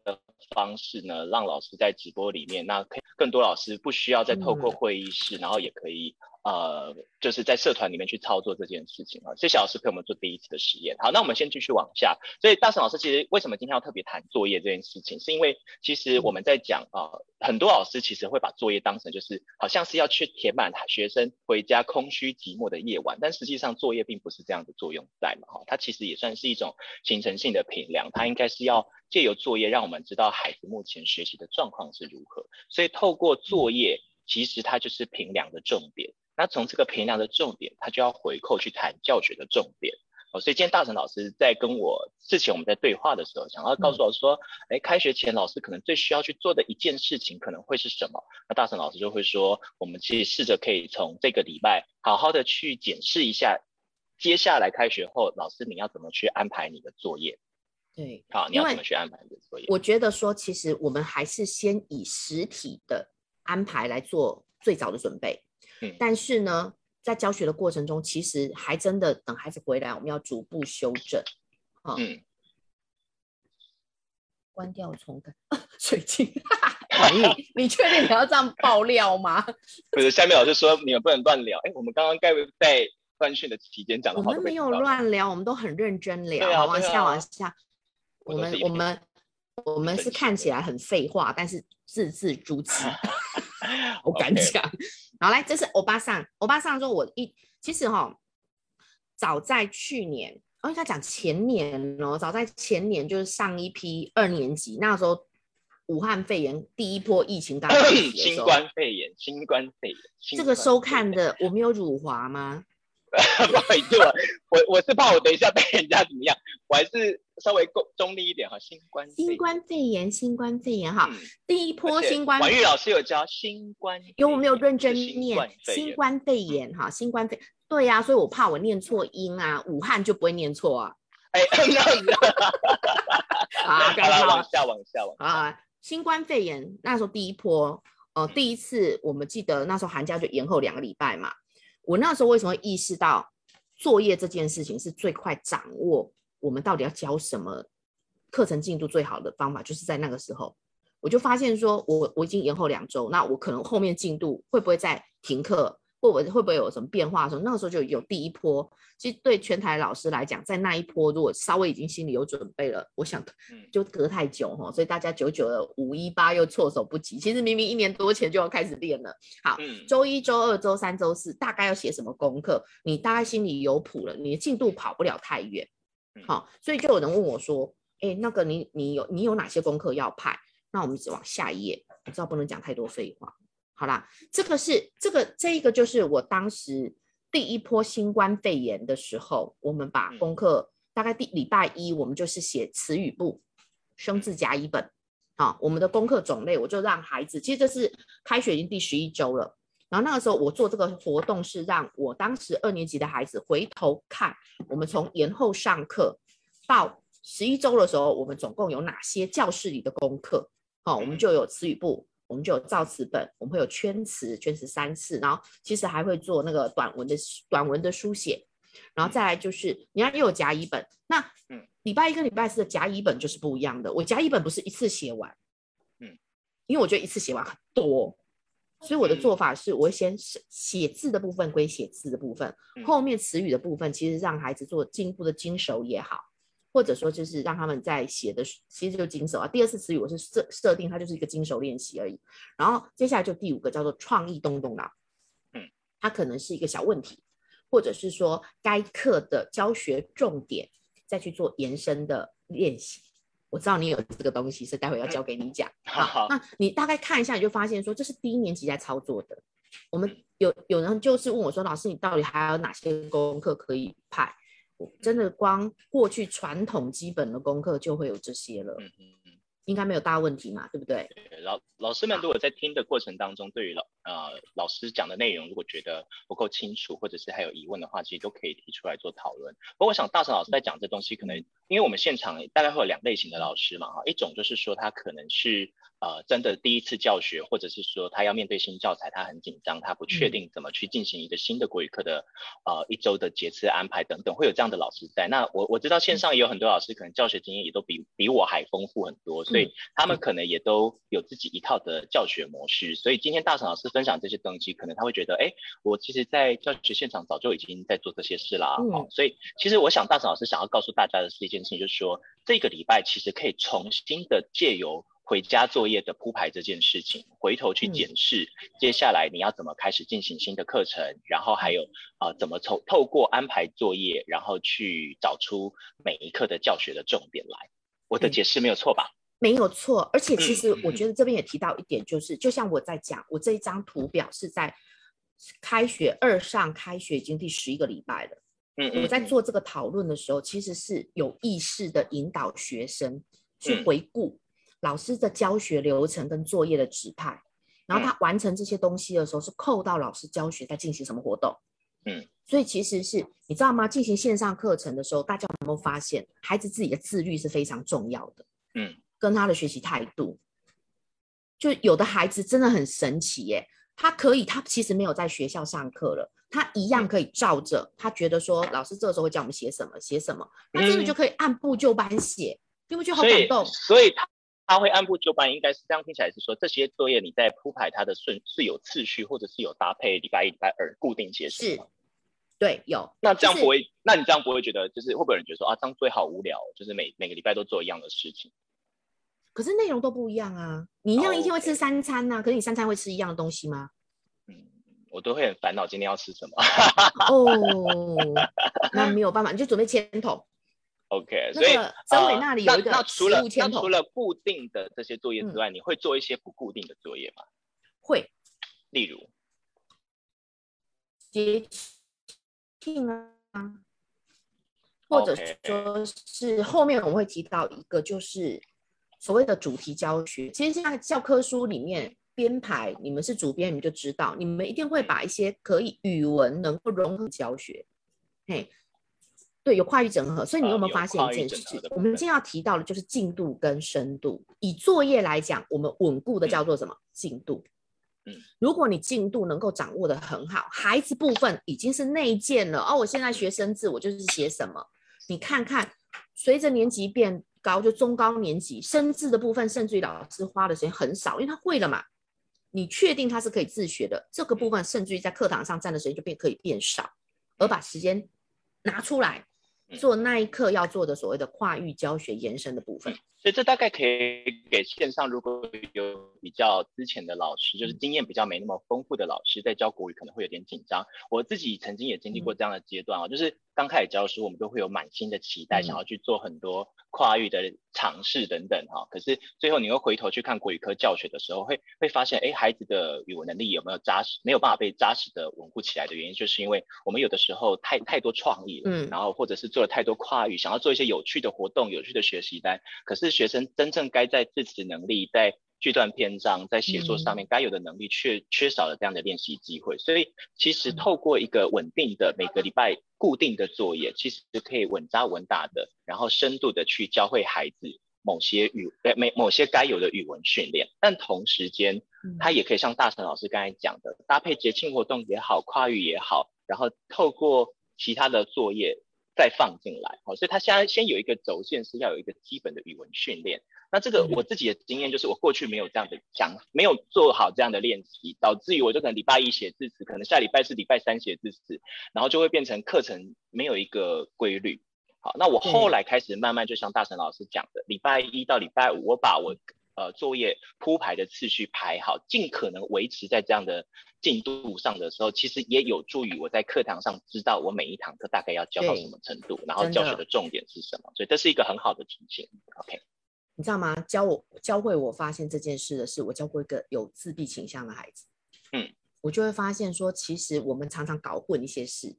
方式呢，让老师在直播里面，那可以更多老师不需要再透过会议室，嗯、然后也可以。呃，就是在社团里面去操作这件事情啊，谢谢老师陪我们做第一次的实验。好，那我们先继续往下。所以大神老师其实为什么今天要特别谈作业这件事情，是因为其实我们在讲啊、很多老师其实会把作业当成就是好像是要去填满学生回家空虚寂寞的夜晚，但实际上作业并不是这样的作用在嘛，哈，它其实也算是一种形成性的评量，它应该是要借由作业让我们知道孩子目前学习的状况是如何，所以透过作业，其实它就是评量的重点。那从这个评量的重点，他就要回扣去谈教学的重点哦。所以今天大成老师在跟我之前我们在对话的时候，想要告诉我说，哎、嗯，开学前老师可能最需要去做的一件事情可能会是什么？那大成老师就会说，我们其实试着可以从这个礼拜好好的去检视一下，接下来开学后老师你要怎么去安排你的作业？对，好，你要怎么去安排你的作业？我觉得说，其实我们还是先以实体的安排来做最早的准备。但是呢，在教学的过程中，其实还真的等孩子回来，我们要逐步修正。啊、嗯，关掉重开，水晶。反应？你确定你要这样爆料吗？不是，下面老师说你们不能乱聊。哎，我们刚刚该不会在断讯的期间讲的话，我们没有乱聊，我们都很认真聊。啊、往下往下，我们我们我们是看起来很废话，但是字字珠玑，我敢讲。好，来，这是欧巴桑。欧巴桑说，我一其实哈，早在去年。我应该讲前年哦，早在前年就是上一批二年级那时候，武汉肺炎第一波疫情刚开始的时候，新冠肺炎，新冠肺炎，这个收看的我没有辱华吗？不好意思，我我是怕我等一下被人家怎么样，我还是稍微中中立一点哈。新冠新冠肺炎，新冠肺炎哈，第一波新冠。婉玉老师有教新冠，因为我没有认真念新冠肺炎哈，新冠肺。对呀、啊，所以我怕我念错音啊，武汉就不会念错啊。哎，啊，好了，往下，往下，往下啊。新冠肺炎那时候第一波，呃，第一次我们记得那时候寒假就延后两个礼拜嘛。我那时候为什么会意识到作业这件事情是最快掌握我们到底要教什么课程进度最好的方法，就是在那个时候，我就发现说我我已经延后两周，那我可能后面进度会不会再停课？会不会会不会有什么变化的时候，那个时候就有第一波。其实对全台老师来讲，在那一波如果稍微已经心里有准备了，我想就隔太久哈，所以大家久久的五一八又措手不及。其实明明一年多前就要开始练了。好，周一、周二、周三、周四大概要写什么功课，你大概心里有谱了，你的进度跑不了太远。好，所以就有人问我说：“哎，那个你你有你有哪些功课要派？”那我们只往下一页，我知道不能讲太多废话。好啦，这个是这个这一个就是我当时第一波新冠肺炎的时候，我们把功课大概第礼拜一我们就是写词语部生字甲乙本，好，我们的功课种类我就让孩子，其实这是开学已经第十一周了，然后那个时候我做这个活动是让我当时二年级的孩子回头看我们从延后上课到十一周的时候，我们总共有哪些教室里的功课，好，我们就有词语部。我们就有造词本，我们会有圈词，圈词三次，然后其实还会做那个短文的短文的书写，然后再来就是你要又有甲乙本，那嗯，礼拜一跟礼拜四的甲乙本就是不一样的。我甲乙本不是一次写完，嗯，因为我觉得一次写完很多，所以我的做法是，我会先写字的部分归写字的部分，后面词语的部分其实让孩子做进一步的精熟也好。或者说，就是让他们在写的，其实就精熟啊。第二次词语我是设设定，它就是一个精熟练习而已。然后接下来就第五个叫做创意动动脑，嗯，它可能是一个小问题，或者是说该课的教学重点再去做延伸的练习。我知道你有这个东西，所以待会要交给你讲。好，那你大概看一下，你就发现说这是低一年级在操作的。我们有有人就是问我说，老师，你到底还有哪些功课可以派？真的光过去传统基本的功课就会有这些了，应该没有大问题嘛，对不对？老老师们如果在听的过程当中，对于老呃老师讲的内容，如果觉得不够清楚，或者是还有疑问的话，其实都可以提出来做讨论。不过我想大成老师在讲这东西，可能因为我们现场大概会有两类型的老师嘛，哈，一种就是说他可能是。呃，真的第一次教学，或者是说他要面对新教材，他很紧张，他不确定怎么去进行一个新的国语课的呃一周的节次安排等等，会有这样的老师在。那我我知道线上也有很多老师，可能教学经验也都比比我还丰富很多，所以他们可能也都有自己一套的教学模式。所以今天大成老师分享这些东西，可能他会觉得，哎，我其实在教学现场早就已经在做这些事啦。好，所以其实我想大成老师想要告诉大家的是一件事情，就是说这个礼拜其实可以重新的借由。回家作业的铺排这件事情，回头去检视，接下来你要怎么开始进行新的课程，嗯、然后还有呃怎么从透过安排作业，然后去找出每一课的教学的重点来。我的解释没有错吧？没有错，而且其实我觉得这边也提到一点，就是、嗯、就像我在讲，我这一张图表是在开学二上开学已经第十一个礼拜了。嗯，我在做这个讨论的时候，其实是有意识的引导学生去回顾。嗯老师的教学流程跟作业的指派，然后他完成这些东西的时候，是扣到老师教学在进行什么活动。嗯，所以其实是你知道吗？进行线上课程的时候，大家有没有发现，孩子自己的自律是非常重要的。嗯，跟他的学习态度，就有的孩子真的很神奇耶，他可以，他其实没有在学校上课了，他一样可以照着，他觉得说老师这个时候会叫我们写什么写什么，他真的就可以按部就班写，你不觉得好感动？所以他。他会按部就班，应该是这样听起来是说，这些作业你在铺排它的顺是有次序，或者是有搭配礼拜一、礼拜二固定结束。是，对，有。那这样不会，就是、那你这样不会觉得，就是会不会有人觉得说啊，这样作业好无聊，就是每每个礼拜都做一样的事情？可是内容都不一样啊，你一样一天会吃三餐呐、啊，oh, 可是你三餐会吃一样的东西吗？嗯，我都会很烦恼今天要吃什么。哦，那没有办法，你就准备签筒。OK，所以张伟那里有一个、呃、那，那除了那除了固定的这些作业之外、嗯，你会做一些不固定的作业吗？会，例如节庆啊，或者说是后面我们会提到一个，就是所谓的主题教学。其实现在教科书里面编排，你们是主编，你们就知道，你们一定会把一些可以语文能够融合教学，嘿。对，有跨域整合，所以你有没有发现一件事？呃、我们今天要提到的就是进度跟深度。以作业来讲，我们稳固的叫做什么？进度。嗯，如果你进度能够掌握的很好，孩子部分已经是内建了。哦，我现在学生字，我就是写什么？你看看，随着年级变高，就中高年级生字的部分，甚至于老师花的时间很少，因为他会了嘛。你确定他是可以自学的这个部分，甚至于在课堂上占的时间就变可以变少，而把时间拿出来。做那一刻要做的所谓的跨域教学延伸的部分，所以这大概可以给线上如果有比较之前的老师，就是经验比较没那么丰富的老师，在教国语可能会有点紧张。我自己曾经也经历过这样的阶段啊，就是刚开始教书，我们都会有满心的期待，想要去做很多跨域的尝试等等哈。可是最后你又回头去看国语科教学的时候，会会发现，哎，孩子的语文能力有没有扎实，没有办法被扎实的稳固起来的原因，就是因为我们有的时候太太多创意了，嗯，然后或者是做了太多跨域，想要做一些有趣的活动、有趣的学习单，可是学生真正该在字词能力在句段篇章在写作上面该有的能力，却缺少了这样的练习机会。所以，其实透过一个稳定的每个礼拜固定的作业，其实可以稳扎稳打的，然后深度的去教会孩子某些语呃某某些该有的语文训练。但同时间，他也可以像大成老师刚才讲的，搭配节庆活动也好，跨域也好，然后透过其他的作业再放进来。好，所以他现在先有一个轴线，是要有一个基本的语文训练。那这个我自己的经验就是，我过去没有这样的想，没有做好这样的练习，导致于我就可能礼拜一写字词，可能下礼拜是礼拜三写字词，然后就会变成课程没有一个规律。好，那我后来开始慢慢就像大成老师讲的，礼拜一到礼拜五，我把我呃作业铺排的次序排好，尽可能维持在这样的进度上的时候，其实也有助于我在课堂上知道我每一堂课大概要教到什么程度，然后教学的重点是什么，所以这是一个很好的提醒。OK。你知道吗？教我教会我发现这件事的是，我教过一个有自闭倾向的孩子。嗯，我就会发现说，其实我们常常搞混一些事。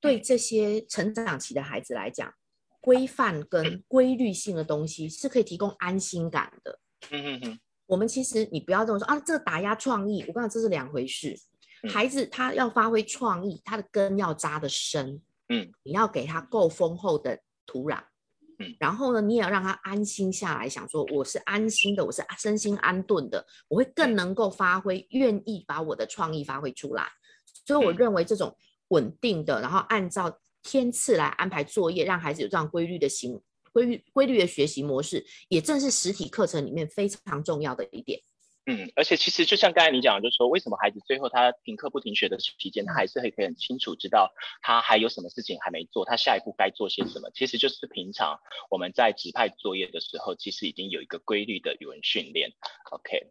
对这些成长期的孩子来讲，规范跟规律性的东西是可以提供安心感的。嗯嗯嗯。我们其实你不要这么说啊，这个打压创意，我跟你讲这是两回事。孩子他要发挥创意，他的根要扎得深。嗯，你要给他够丰厚的土壤。嗯，然后呢，你也要让他安心下来，想说我是安心的，我是身心安顿的，我会更能够发挥，愿意把我的创意发挥出来。所以我认为这种稳定的，然后按照天次来安排作业，让孩子有这样规律的行规律规律的学习模式，也正是实体课程里面非常重要的一点。嗯，而且其实就像刚才你讲的，就是说为什么孩子最后他停课不停学的期间，他还是会可以很清楚知道他还有什么事情还没做，他下一步该做些什么。其实就是平常我们在指派作业的时候，其实已经有一个规律的语文训练。OK，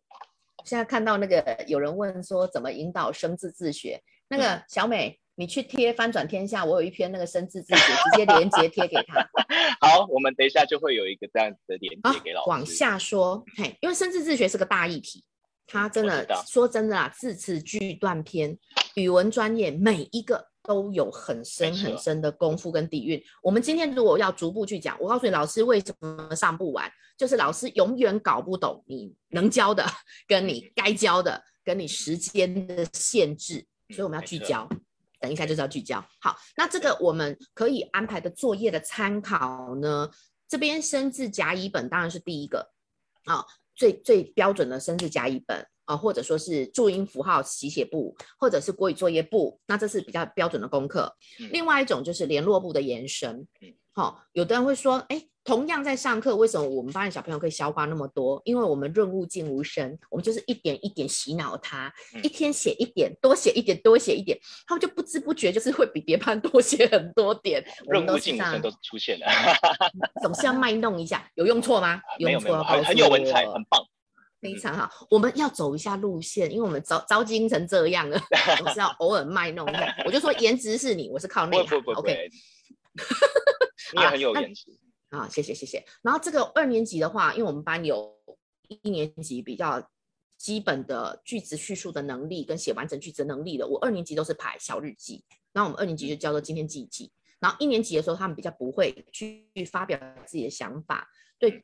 现在看到那个有人问说怎么引导生字自学，那个小美，你去贴翻转天下，我有一篇那个生字自学，直接连接贴给他。好，我们等一下就会有一个这样子的连接给老师。往下说，嘿，因为生字自学是个大议题。它真的说真的啊，字词句段篇，语文专业每一个都有很深很深的功夫跟底蕴。我们今天如果要逐步去讲，我告诉你，老师为什么上不完，就是老师永远搞不懂你能教的，跟你该教的，跟你时间的限制，所以我们要聚焦。等一下就是要聚焦。好，那这个我们可以安排的作业的参考呢，这边生字甲乙本当然是第一个啊。哦最最标准的生字甲乙本啊、呃，或者说是注音符号习写簿，或者是国语作业簿，那这是比较标准的功课。嗯、另外一种就是联络簿的延伸。好、哦，有的人会说，哎，同样在上课，为什么我们班的小朋友可以消化那么多？因为我们润物尽无声，我们就是一点一点洗脑他，嗯、一天写一点，多写一点，多写一点，他们就不知不觉就是会比别班多写很多点。润物尽无声都出现了，总是要卖弄一下，有用错吗？有用错，很很有文采，很棒，非常好。我们要走一下路线，因为我们招招精成这样了，总是要偶尔卖弄一下。我就说颜值是你，我是靠内涵。OK。你也很有颜值啊！谢谢谢谢。然后这个二年级的话，因为我们班有一年级比较基本的句子叙述的能力跟写完整句子的能力的，我二年级都是排小日记，然后我们二年级就叫做今天记一记。然后一年级的时候，他们比较不会去发表自己的想法，对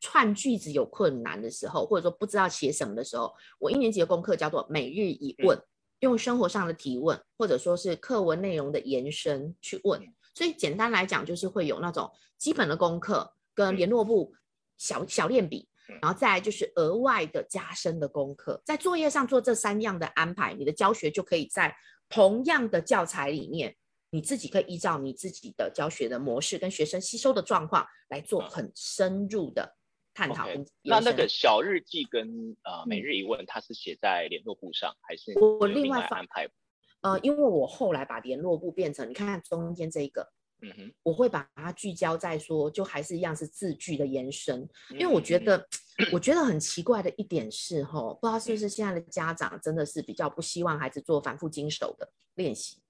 串句子有困难的时候，或者说不知道写什么的时候，我一年级的功课叫做每日一问，嗯、用生活上的提问，或者说是课文内容的延伸去问。所以简单来讲，就是会有那种基本的功课跟联络簿小小练笔，然后再来就是额外的加深的功课，在作业上做这三样的安排，你的教学就可以在同样的教材里面，你自己可以依照你自己的教学的模式跟学生吸收的状况来做很深入的探讨。Okay, 那那个小日记跟呃每日一问，它是写在联络簿上，还是我另外安排？呃，因为我后来把联络部变成，你看看中间这一个，嗯哼，我会把它聚焦在说，就还是一样是字句的延伸。因为我觉得，嗯、我觉得很奇怪的一点是，哈，不知道是不是现在的家长真的是比较不希望孩子做反复经手的练习，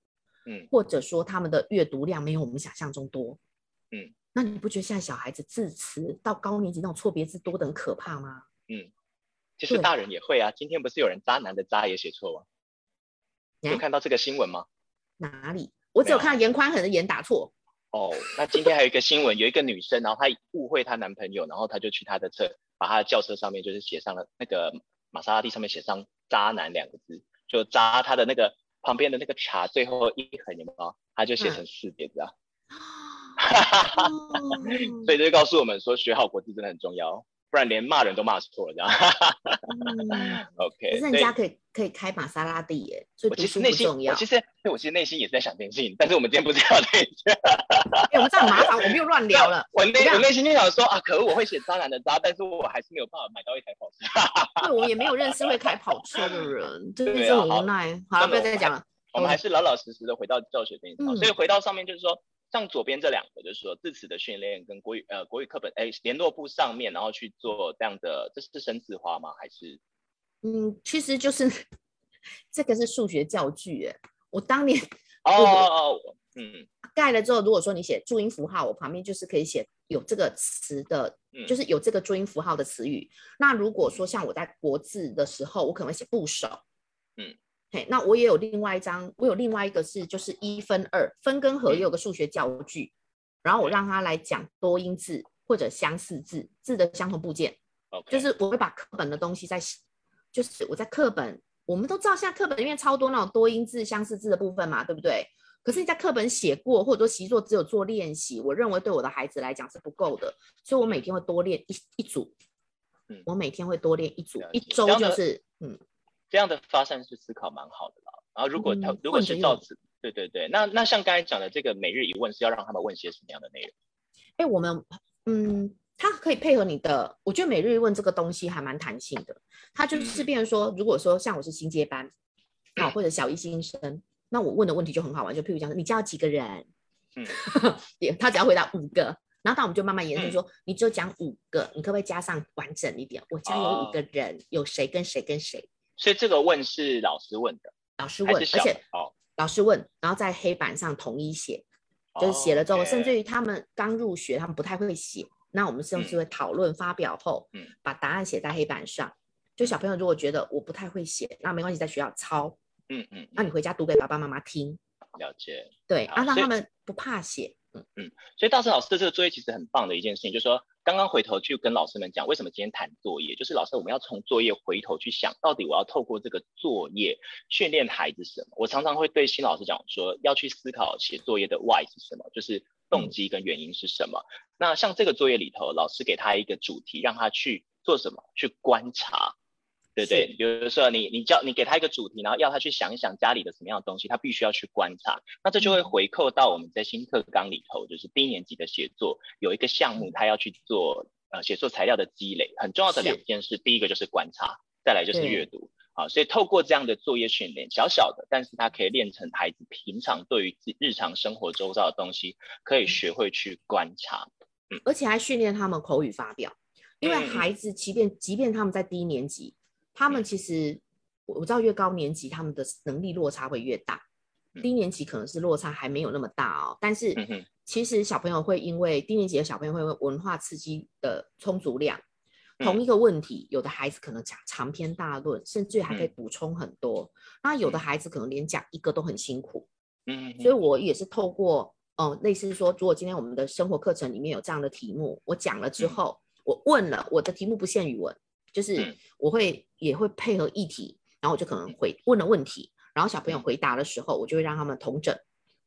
嗯，或者说他们的阅读量没有我们想象中多，嗯，那你不觉得现在小孩子字词到高年级那种错别字多的很可怕吗？嗯，其实大人也会啊，今天不是有人渣男的渣也写错吗？有看到这个新闻吗？哪里？我只有看到严宽恒的严打错。哦，那今天还有一个新闻，有一个女生，然后她误会她男朋友，然后她就去他的车，把他的轿车上面就是写上了那个玛莎拉蒂上面写上“渣男”两个字，就渣他的那个旁边的那个茶最后一横有没有？他就写成四点字啊。哈哈哈，所以这就告诉我们说，学好国字真的很重要。不然连骂人都骂错了，这样。OK，可是人家可以可以开玛莎拉蒂耶，所以读书不重要。我其实对我其实内心也是在想这件事情，但是我们今天不是要这个。哎，我们这样很麻烦，我们又乱聊了。我内我内心就想说啊，可恶，我会写渣男的渣，但是我还是没有办法买到一台跑车。对，我也没有认识会开跑车的人，真的是很无奈。好了，不要再讲了，我们还是老老实实的回到教学这一套。所以回到上面就是说。像左边这两个，就是说字词的训练跟国语呃国语课本哎联络簿上面，然后去做这样的，这是生字花吗？还是？嗯，其实就是这个是数学教具哎，我当年哦哦嗯盖了之后，如果说你写注音符号，我旁边就是可以写有这个词的，嗯、就是有这个注音符号的词语。那如果说像我在国字的时候，我可能会写部首，嗯。那我也有另外一张，我有另外一个是就是一分二分跟合也有个数学教具，嗯、然后我让他来讲多音字或者相似字字的相同部件，Okay. 就是我会把课本的东西在，就是我在课本，我们都知道现在课本里面超多那种多音字相似字的部分嘛，对不对？可是你在课本写过或者说习作只有做练习，我认为对我的孩子来讲是不够的，所以我每天会多练一一组，嗯、我每天会多练一组，嗯、一周就是嗯。这样的发散式思考蛮好的啦。然后如果他、嗯、如果是照此，对对对，那那像刚才讲的这个每日一问是要让他们问些什么样的内容？哎，我们嗯，它可以配合你的，我觉得每日一问这个东西还蛮弹性的。它就是变成说，嗯、如果说像我是新接班，啊或者小一新生，那我问的问题就很好玩，就譬如讲，你教几个人？嗯，他只要回答五个，然后他我们就慢慢延伸说，嗯、你就讲五个，你可不可以加上完整一点？我家有五个人，哦、有谁跟谁跟谁？所以这个问是老师问的，老师问，而且哦，老师问，然后在黑板上统一写，哦、就是写了之后甚至于他们刚入学，他们不太会写，那我们甚至会讨论发表后，嗯，把答案写在黑板上。嗯、就小朋友如果觉得我不太会写，那没关系，在学校抄，嗯嗯，那你回家读给爸爸妈妈听，了解，对，好啊，让他们不怕写，嗯嗯，所以大师老师的这个作业其实很棒的一件事情，就是说。刚刚回头去跟老师们讲，为什么今天谈作业？就是老师，我们要从作业回头去想，到底我要透过这个作业训练孩子什么？我常常会对新老师讲说，要去思考写作业的 why 是什么，就是动机跟原因是什么。嗯、那像这个作业里头，老师给他一个主题，让他去做什么？去观察。对对，比如说你你叫你给他一个主题，然后要他去想一想家里的什么样的东西，他必须要去观察，那这就会回扣到我们在新课纲里头，就是低年级的写作有一个项目，他要去做呃写作材料的积累，很重要的两件事，第一个就是观察，再来就是阅读。啊，所以透过这样的作业训练，小小的，但是他可以练成孩子平常对于日常生活周遭的东西可以学会去观察，嗯，而且还训练他们口语发表，因为孩子即便即便他们在低年级。他们其实我知道，越高年级他们的能力落差会越大，低年级可能是落差还没有那么大哦。但是其实小朋友会因为低年级的小朋友会因为文化刺激的充足量，同一个问题，有的孩子可能讲长篇大论，甚至还可以补充很多。那有的孩子可能连讲一个都很辛苦。嗯，所以我也是透过哦，类似说，如果今天我们的生活课程里面有这样的题目，我讲了之后，我问了，我的题目不限语文。就是我会也会配合议题，然后我就可能回问了问题，然后小朋友回答的时候，我就会让他们同整，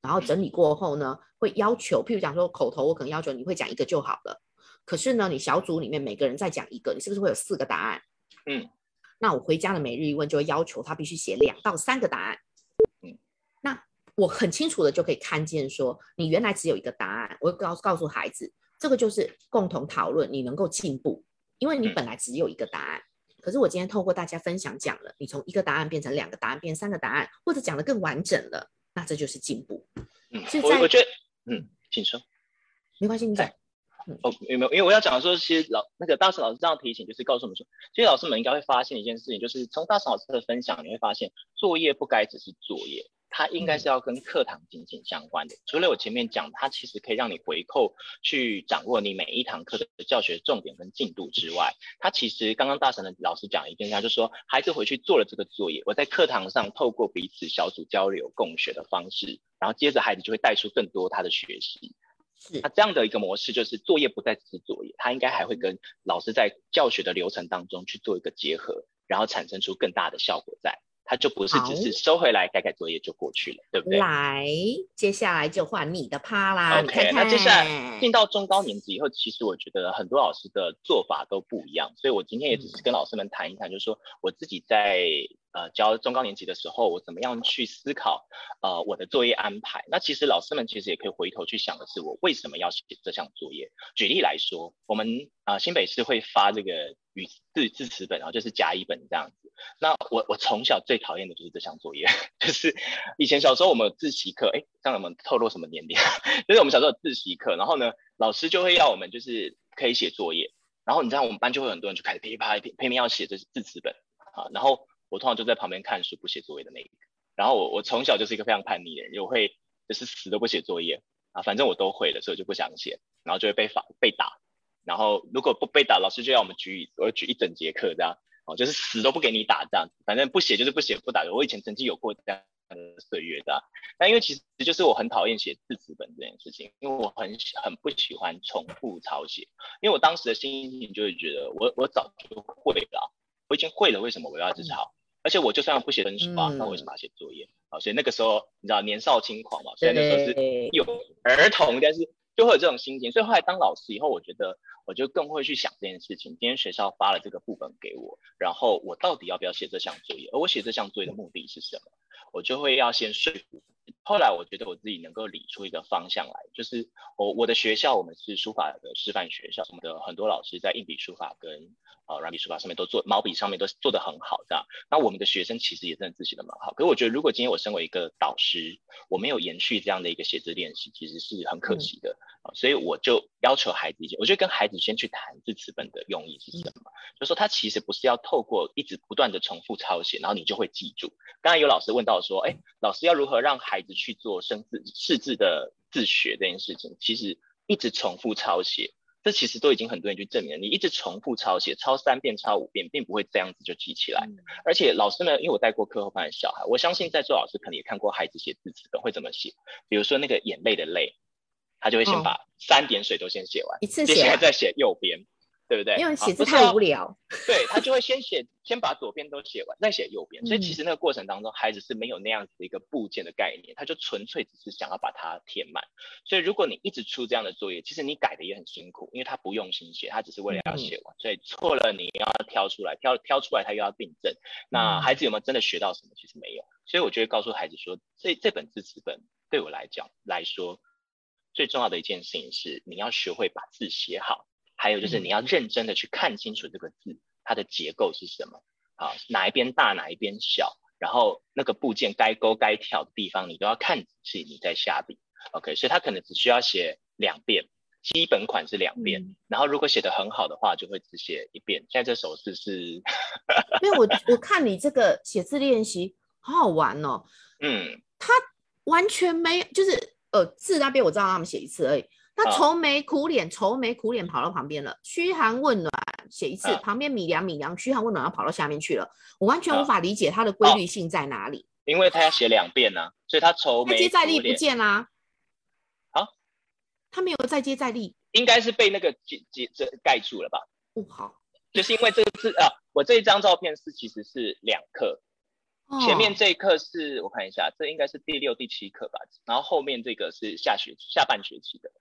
然后整理过后呢，会要求，譬如讲说口头，我可能要求你会讲一个就好了。可是呢，你小组里面每个人再讲一个，你是不是会有四个答案？嗯，那我回家的每日一问就会要求他必须写两到三个答案。嗯，那我很清楚的就可以看见说，你原来只有一个答案，我会告告诉孩子，这个就是共同讨论，你能够进步。因为你本来只有一个答案，可是我今天透过大家分享讲了，你从一个答案变成两个答案，变三个答案，或者讲得更完整了，那这就是进步。嗯，我我觉得，嗯，请说，没关系，你讲。哦，有没有？因为我要讲的说，其实老那个大神老师这样提醒，就是告诉我们说，其实老师们应该会发现一件事情，就是从大神老师的分享，你会发现作业不该只是作业。它应该是要跟课堂紧紧相关的。除了我前面讲，它其实可以让你回扣去掌握你每一堂课的教学重点跟进度之外，它其实刚刚大神的老师讲一件事，就是说孩子回去做了这个作业，我在课堂上透过彼此小组交流共学的方式，然后接着孩子就会带出更多他的学习。是，那这样的一个模式就是作业不再只是作业，它应该还会跟老师在教学的流程当中去做一个结合，然后产生出更大的效果在。他就不是只是收回来改改作业就过去了，对不对？来，接下来就换你的趴啦。OK，看看那接下来进到中高年级以后，其实我觉得很多老师的做法都不一样，所以我今天也只是跟老师们谈一谈，就是说我自己在呃教中高年级的时候，我怎么样去思考呃我的作业安排。那其实老师们其实也可以回头去想的是，我为什么要写这项作业？举例来说，我们啊、新北市会发这个语字字词本，然后就是甲乙本这样子。那我我从小最讨厌的就是这项作业，就是以前小时候我们有自习课，哎，这样我们透露什么年龄？就是我们小时候有自习课，然后呢，老师就会要我们就是可以写作业，然后你知道我们班就会很多人就开始噼里啪啦噼拼命要写这字词本啊，然后我通常就在旁边看书不写作业的那一个，然后我我从小就是一个非常叛逆的人，我会就是死都不写作业啊，反正我都会了，所以我就不想写，然后就会被罚被打，然后如果不被打，老师就要我们举椅子，我会举一整节课这样。哦就是死都不给你打这样，反正不写就是不写不打。我以前曾经有过这样的岁月的，但因为其实就是我很讨厌写字词本这件事情，因为我很很不喜欢重复抄写，因为我当时的心情就会觉得我我早就会了，我已经会了，为什么我要去抄？而且我就算不写分数啊，那我为什么要写作业啊？所以那个时候你知道年少轻狂嘛，虽然那时候是有儿童，但是。就会有这种心情，所以后来当老师以后，我觉得我就更会去想这件事情。今天学校发了这个副本给我，然后我到底要不要写这项作业？而我写这项作业的目的是什么？我就会要先说服。后来我觉得我自己能够理出一个方向来，就是我我的学校我们是书法的示范学校，我们的很多老师在硬笔书法跟呃软笔书法上面都做，毛笔上面都做得很好，这样。那我们的学生其实也真的自习得蛮好。可是我觉得如果今天我身为一个导师，我没有延续这样的一个写字练习，其实是很可惜的。嗯所以我就要求孩子一些，我就跟孩子先去谈字词本的用意是什么，就是说他其实不是要透过一直不断的重复抄写，然后你就会记住。刚才有老师问到说，哎，老师要如何让孩子去做生字识字的自学这件事情？其实一直重复抄写，这其实都已经很多人去证明了。你一直重复抄写，抄三遍、抄五遍，并不会这样子就记起来。而且老师呢，因为我带过课后班的小孩，我相信在座老师可能也看过孩子写字词本会怎么写，比如说那个眼泪的泪。他就会先把三点水都先写完，一次写，接下来再写右边，对不对？因为写字太无聊。对，他就会先写，先把左边都写完，再写右边。所以其实那个过程当中，孩子是没有那样子的一个部件的概念，他就纯粹只是想要把它填满。所以如果你一直出这样的作业，其实你改的也很辛苦，因为他不用心写，他只是为了要写完。所以错了你要挑出来，挑挑出来他又要订正。那孩子有没有真的学到什么？其实没有。所以我就会告诉孩子说，这这本字词本对我来讲来说，最重要的一件事情是你要学会把字写好。还有就是你要认真的去看清楚这个字，它的结构是什么好？哪一边大，哪一边小，然后那个部件该勾该挑的地方，你都要看仔细，你再下笔。OK，所以它可能只需要写两遍，基本款是两遍，嗯、然后如果写的很好的话，就会只写一遍。现在这手势是，因为我我看你这个写字练习好好玩哦。嗯，他完全没，就是呃字那边我知道他们写一次而已。他愁眉苦脸，愁眉苦脸跑到旁边了。嘘寒问暖写一次，旁边米凉米凉，嘘寒问暖要跑到下面去了。我完全无法理解他的规律性在哪里。因为他要写两遍呢，所以他愁眉。再接再厉不见啦。好，他没有再接再厉，应该是被那个接接这盖住了吧？不好，就是因为这个字啊，我这一张照片是其实是两课，前面这一课是我看一下，这应该是第六第七课吧，然后后面这个是下学下半学期的。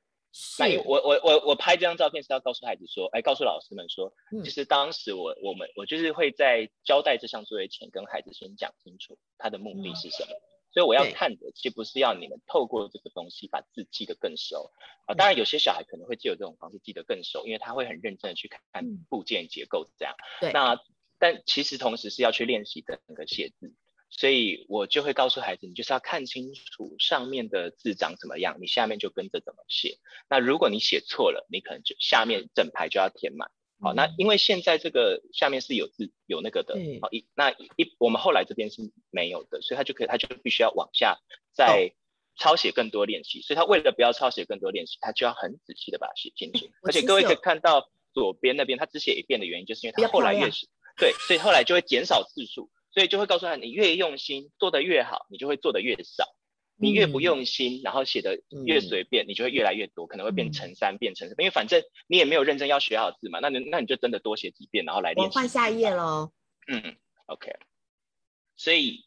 那我我我我拍这张照片是要告诉孩子说，哎，告诉老师们说，其实当时我我们我就是会在交代这项作业前，跟孩子先讲清楚他的目的是什么。所以我要看的，其实不是要你们透过这个东西把字记得更熟啊。当然有些小孩可能会借由这种方式记得更熟，因为他会很认真的去看部件结构这样。对。那但其实同时是要去练习整个写字。所以我就会告诉孩子，你就是要看清楚上面的字长怎么样，你下面就跟着怎么写。那如果你写错了，你可能就下面整排就要填满。好，那因为现在这个下面是有字有那个的，好一那一我们后来这边是没有的，所以他就可以他就必须要往下再抄写更多练习。所以他为了不要抄写更多练习，他就要很仔细的把它写进去。而且各位可以看到左边那边他只写一遍的原因，就是因为他后来越写对，所以后来就会减少字数。所以就会告诉他，你越用心做得越好，你就会做得越少；你越不用心，然后写的越随便，你就会越来越多，可能会变成三变成，因为反正你也没有认真要学好字嘛，那你那你就真的多写几遍，然后来练习。我换下一页喽。嗯，OK。所以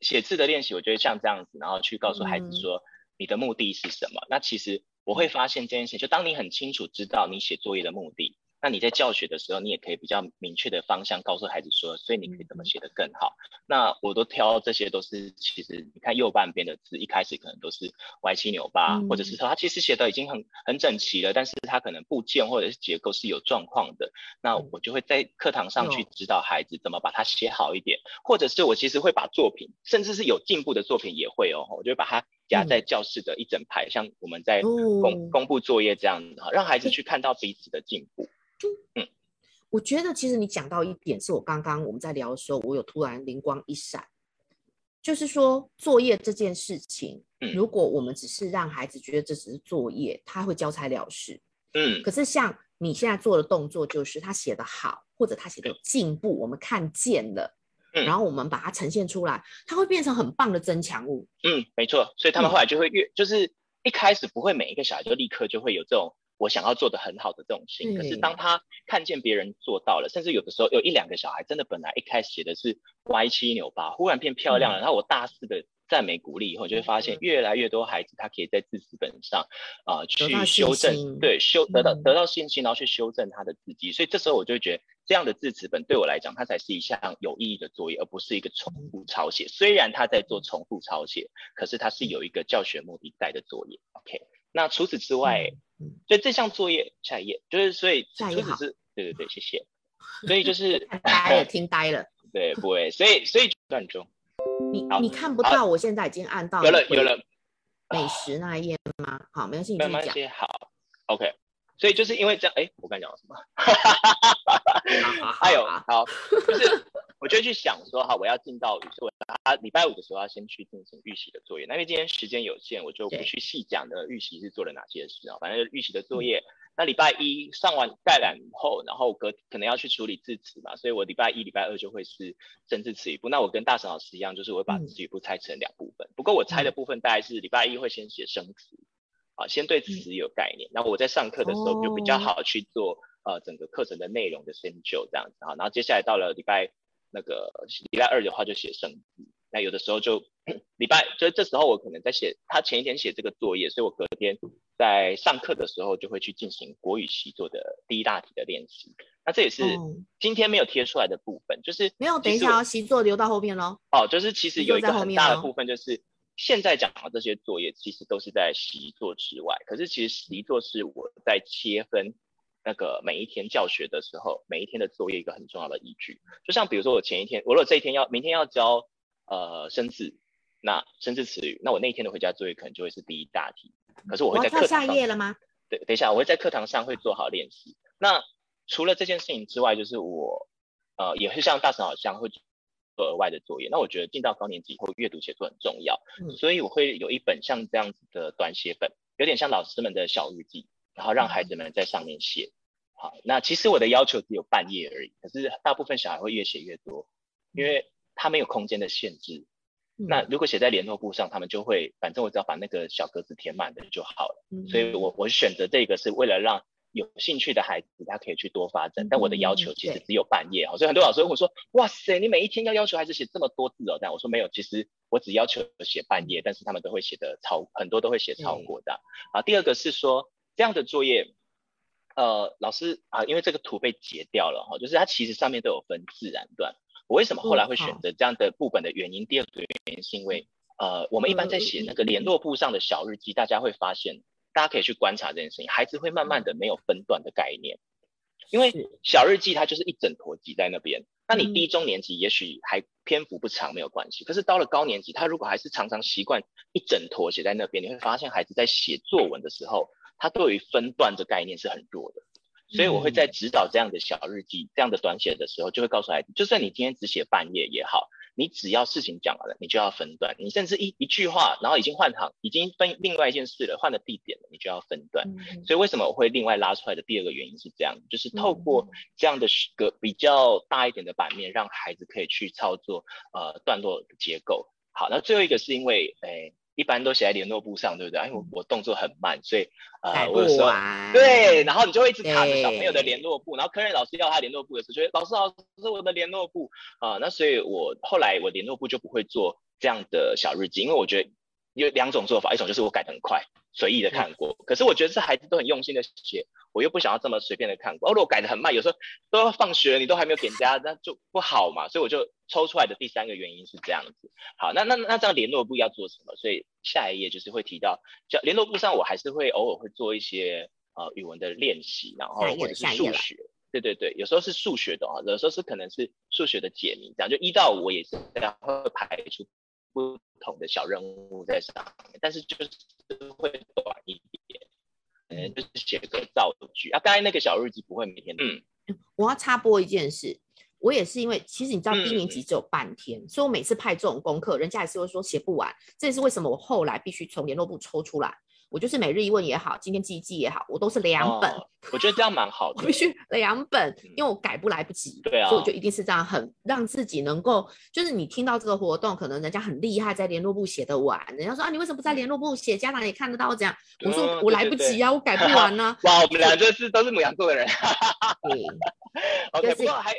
写字的练习，我觉得像这样子，然后去告诉孩子说你的目的是什么。那其实我会发现这件事，就当你很清楚知道你写作业的目的。那你在教学的时候，你也可以比较明确的方向告诉孩子说，所以你可以怎么写得更好。那我都挑这些都是，其实你看右半边的字，一开始可能都是歪七扭八，或者是说他其实写的已经很很整齐了，但是他可能部件或者是结构是有状况的。那我就会在课堂上去指导孩子怎么把它写好一点，或者是我其实会把作品，甚至是有进步的作品也会哦，我就会把它夹在教室的一整排，像我们在公公布作业这样子，让孩子去看到彼此的进步。嗯，我觉得其实你讲到一点，是我刚刚我们在聊的时候，我有突然灵光一闪，就是说作业这件事情，如果我们只是让孩子觉得这只是作业，他会交差了事。嗯，可是像你现在做的动作，就是他写的好，或者他写的有进步，我们看见了，然后我们把它呈现出来，它会变成很棒的增强物。嗯，没错，所以他们后来就会越，就是一开始不会每一个小孩就立刻就会有这种。我想要做的很好的这种心，可是当他看见别人做到了，甚至有的时候有一两个小孩真的本来一开始写的是歪七扭八，忽然变漂亮了，然后我大肆的赞美鼓励以后，就会发现越来越多孩子他可以在字词本上啊、呃、去修正，对修得到得到信心，然后去修正他的字迹。所以这时候我就会觉得这样的字词本对我来讲，它才是一项有意义的作业，而不是一个重复抄写。虽然他在做重复抄写，可是他是有一个教学目的在的作业。那除此之外。所以这项作业下一页就是，所以除此之对对对，谢谢。所以就是呆了，听呆了。对，不会。所以所以段中，你你看不到，我现在已经按到有了有了美食那一页吗？好，没关系，你慢慢讲。好，OK。所以就是因为这样，哎，我刚讲了什么？还有 好，就是。我就去想说，哈，我要进到语数，他礼拜五的时候要先去进行预习的作业。那因为今天时间有限，我就不去细讲的预习是做了哪些事啊。反正预习的作业，那礼拜一上完概览以后，然后隔可能要去处理字词嘛，所以我礼拜一、礼拜二就会是生字词语部。那我跟大神老师一样，就是我会把词语部拆成两部分。不过我拆的部分大概是礼拜一会先写生词，啊，先对词有概念。然后我在上课的时候就比较好去做呃整个课程的内容的深究这样子啊。然后接下来到了礼拜那个礼拜二的话就写生字，那有的时候就 礼拜就这时候我可能在写他前一天写这个作业，所以我隔天在上课的时候就会去进行国语习作的第一大题的练习。那这也是今天没有贴出来的部分，就是没有等一下哦，习作留到后面喽。哦，就是其实有一个很大的部分就是。现在讲的这些作业，其实都是在习作之外。可是其实习作是我在切分那个每一天教学的时候，每一天的作业一个很重要的依据。就像比如说我前一天，我如果这一天要明天要教呃生字，那生字词语，那我那一天的回家作业可能就会是第一大题。可是我会在课堂上。下页了吗？对，等一下，我会在课堂上会做好练习。那除了这件事情之外，就是我呃也会像大神好像会。做额外的作业，那我觉得进到高年级以后，阅读写作很重要，嗯，所以我会有一本像这样子的短写本，有点像老师们的小日记，然后让孩子们在上面写。好，那其实我的要求只有半页而已，可是大部分小孩会越写越多，因为他没有空间的限制。那如果写在联络簿上，他们就会，反正我只要把那个小格子填满的就好了。所以我我选择这个是为了让。有兴趣的孩子，他可以去多发展，但我的要求其实只有半页，所以很多老师问我说：“哇塞，你每一天要要求孩子写这么多字哦？”但我说没有，其实我只要求写半页，但是他们都会写的超，很多都会写超过的。啊，第二个是说这样的作业，呃，老师啊，因为这个图被截掉了哈，就是它其实上面都有分自然段。我为什么后来会选择这样的部本的原因，第二个原因是因为呃，我们一般在写那个联络簿上的小日记，大家会发现。大家可以去观察这件事情，孩子会慢慢的没有分段的概念，因为小日记它就是一整坨挤在那边。那你低中年级也许还篇幅不长没有关系，可是到了高年级，他如果还是常常习惯一整坨写在那边，你会发现孩子在写作文的时候，他对于分段的概念是很弱的。所以我会在指导这样的小日记、这样的短写的时候，就会告诉孩子，就算你今天只写半页也好。你只要事情讲完了，你就要分段。你甚至一一句话，然后已经换行，已经分另外一件事了，换了地点了，你就要分段。嗯。所以为什么我会另外拉出来的第二个原因是这样，就是透过这样的个比较大一点的版面，让孩子可以去操作呃段落的结构。好，那最后一个是因为诶。欸一般都写在联络簿上，对不对？因为我我动作很慢，所以呃，我有时候对，然后你就会一直卡着小朋友的联络簿，然后科任老师要他联络簿的时候，就会老师老师是我的联络簿啊、呃，那所以我后来我联络簿就不会做这样的小日记，因为我觉得有两种做法，一种就是我改的很快。随意的看过，可是我觉得这孩子都很用心的写，我又不想要这么随便的看过。哦，如果改的很慢，有时候都要放学了，你都还没有点家，那就不好嘛。所以我就抽出来的第三个原因是这样子。好，那那那这样联络部要做什么？所以下一页就是会提到，叫联络部上我还是会偶尔会做一些呃语文的练习，然后或者是数学。对对对，有时候是数学的啊，有时候是可能是数学的解谜，这样就一到五也是这样会排出。不同的小任务在上面，但是就是会短一点，嗯，就是写个造句啊。刚才那个小日记不会每天，嗯，我要插播一件事，我也是因为其实你知道低年级只有半天，嗯，所以我每次派这种功课，人家还是会说写不完，这也是为什么我后来必须从联络部抽出来。我就是每日一问也好，今天记一记也好，我都是两本。哦、我觉得这样蛮好的。我必须两本，因为我改不来不及。对啊。所以我就一定是这样，很让自己能够，就是你听到这个活动，可能人家很厉害，在联络部写的完，人家说啊，你为什么不在联络部写？家长也看得到这样。我说我来不及啊，对对对，我改不完呢、啊。哇，我们俩就是都是母羊座的人。对。OK，不过还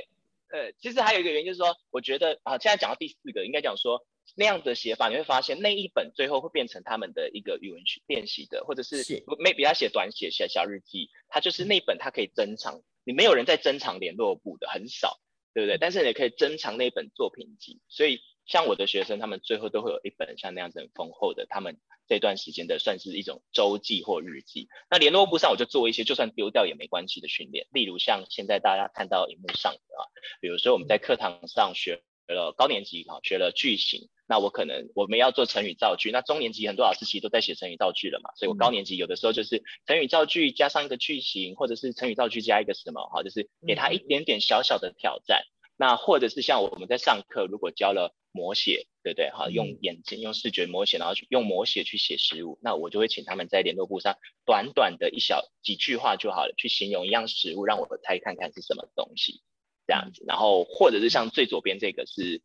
呃，其实还有一个原因就是说，我觉得啊，现在讲到第四个，应该讲说。那样的写法，你会发现那一本最后会变成他们的一个语文练习的，或者是 maybe 他写短写写小日记，他就是那本他可以珍藏。你没有人在珍藏联络簿的，很少，对不对？但是你可以珍藏那本作品集。所以像我的学生，他们最后都会有一本像那样子很丰厚的，他们这段时间的算是一种周记或日记。那联络簿上我就做一些就算丢掉也没关系的训练，例如像现在大家看到荧幕上的啊，比如说我们在课堂上学了高年级啊，学了句型。那我可能我们要做成语造句，那中年级很多老师其实都在写成语造句了嘛，所以我高年级有的时候就是成语造句加上一个句型，或者是成语造句加一个什么哈，就是给他一点点小小的挑战。那或者是像我们在上课如果教了摹写，对不对哈？用眼睛用视觉摹写，然后去用摹写去写食物，那我就会请他们在联络簿上短短的一小几句话就好了，去形容一样食物，让我猜看看是什么东西，这样子。然后或者是像最左边这个是。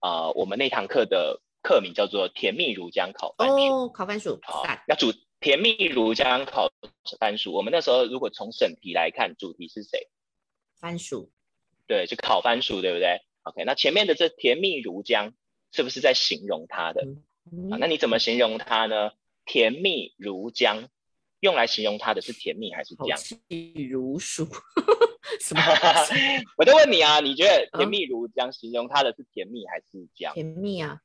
啊、呃，我们那堂课的课名叫做“甜蜜如姜烤番薯”。哦，烤番薯，好，要煮甜蜜如姜烤番薯，我们那时候如果从审题来看，主题是谁？番薯。对，就烤番薯，对不对？OK，那前面的这甜蜜如姜，是不是在形容它的？嗯嗯啊、那你怎么形容它呢？甜蜜如姜，用来形容它的是甜蜜还是姜？气如鼠。什么？我在问你啊，你觉得甜蜜如姜，形容它的是甜蜜还是姜？甜蜜啊。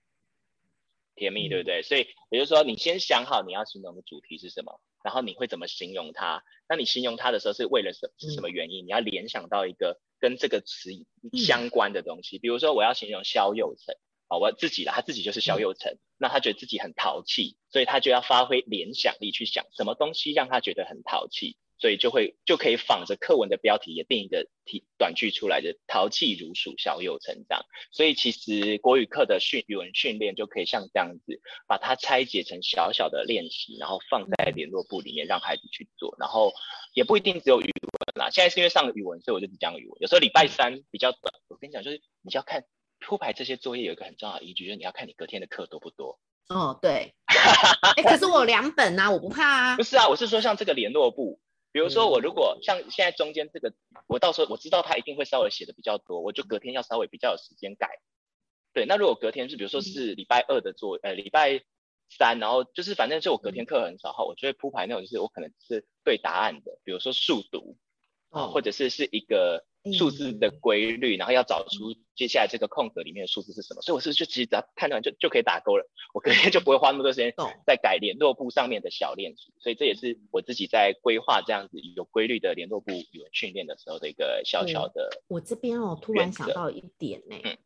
甜蜜，对不对？所以也就是说，你先想好你要形容的主题是什么，然后你会怎么形容它？那你形容它的时候是为了什是什么原因？你要联想到一个跟这个词相关的东西，比如说我要形容萧佑成啊，我自己啦，他自己就是小有成，那他觉得自己很淘气，所以他就要发挥联想力去想什么东西让他觉得很淘气。所以就会就可以仿着课文的标题也定一个题短句出来的“淘气如鼠，小有成长”。所以其实国语课的训语文训练就可以像这样子，把它拆解成小小的练习，然后放在联络簿里面让孩子去做。然后也不一定只有语文啦，现在是因为上了语文，所以我就只讲语文。有时候礼拜三比较短，我跟你讲，就是你就要看铺排这些作业有一个很重要的依据，就是你要看你隔天的课多不多。哦，对。哎、欸，可是我两本啊，我不怕啊。不是啊，我是说像这个联络簿。比如说我如果像现在中间这个，我到时候我知道他一定会稍微写的比较多，我就隔天要稍微比较有时间改。对，那如果隔天是比如说是礼拜二的作，呃礼拜三，然后就是反正就我隔天课很少哈，我就会铺排那种就是我可能是对答案的，比如说数独啊，或者是是一个。数字的规律，然后要找出接下来这个空格里面的数字是什么，所以我是就其实只要判断就就可以打勾了，我可能就不会花那么多时间在改联络部上面的小练习，所以这也是我自己在规划这样子有规律的联络部语文训练的时候的一个小小的。我这边哦，突然想到一点呢，嗯、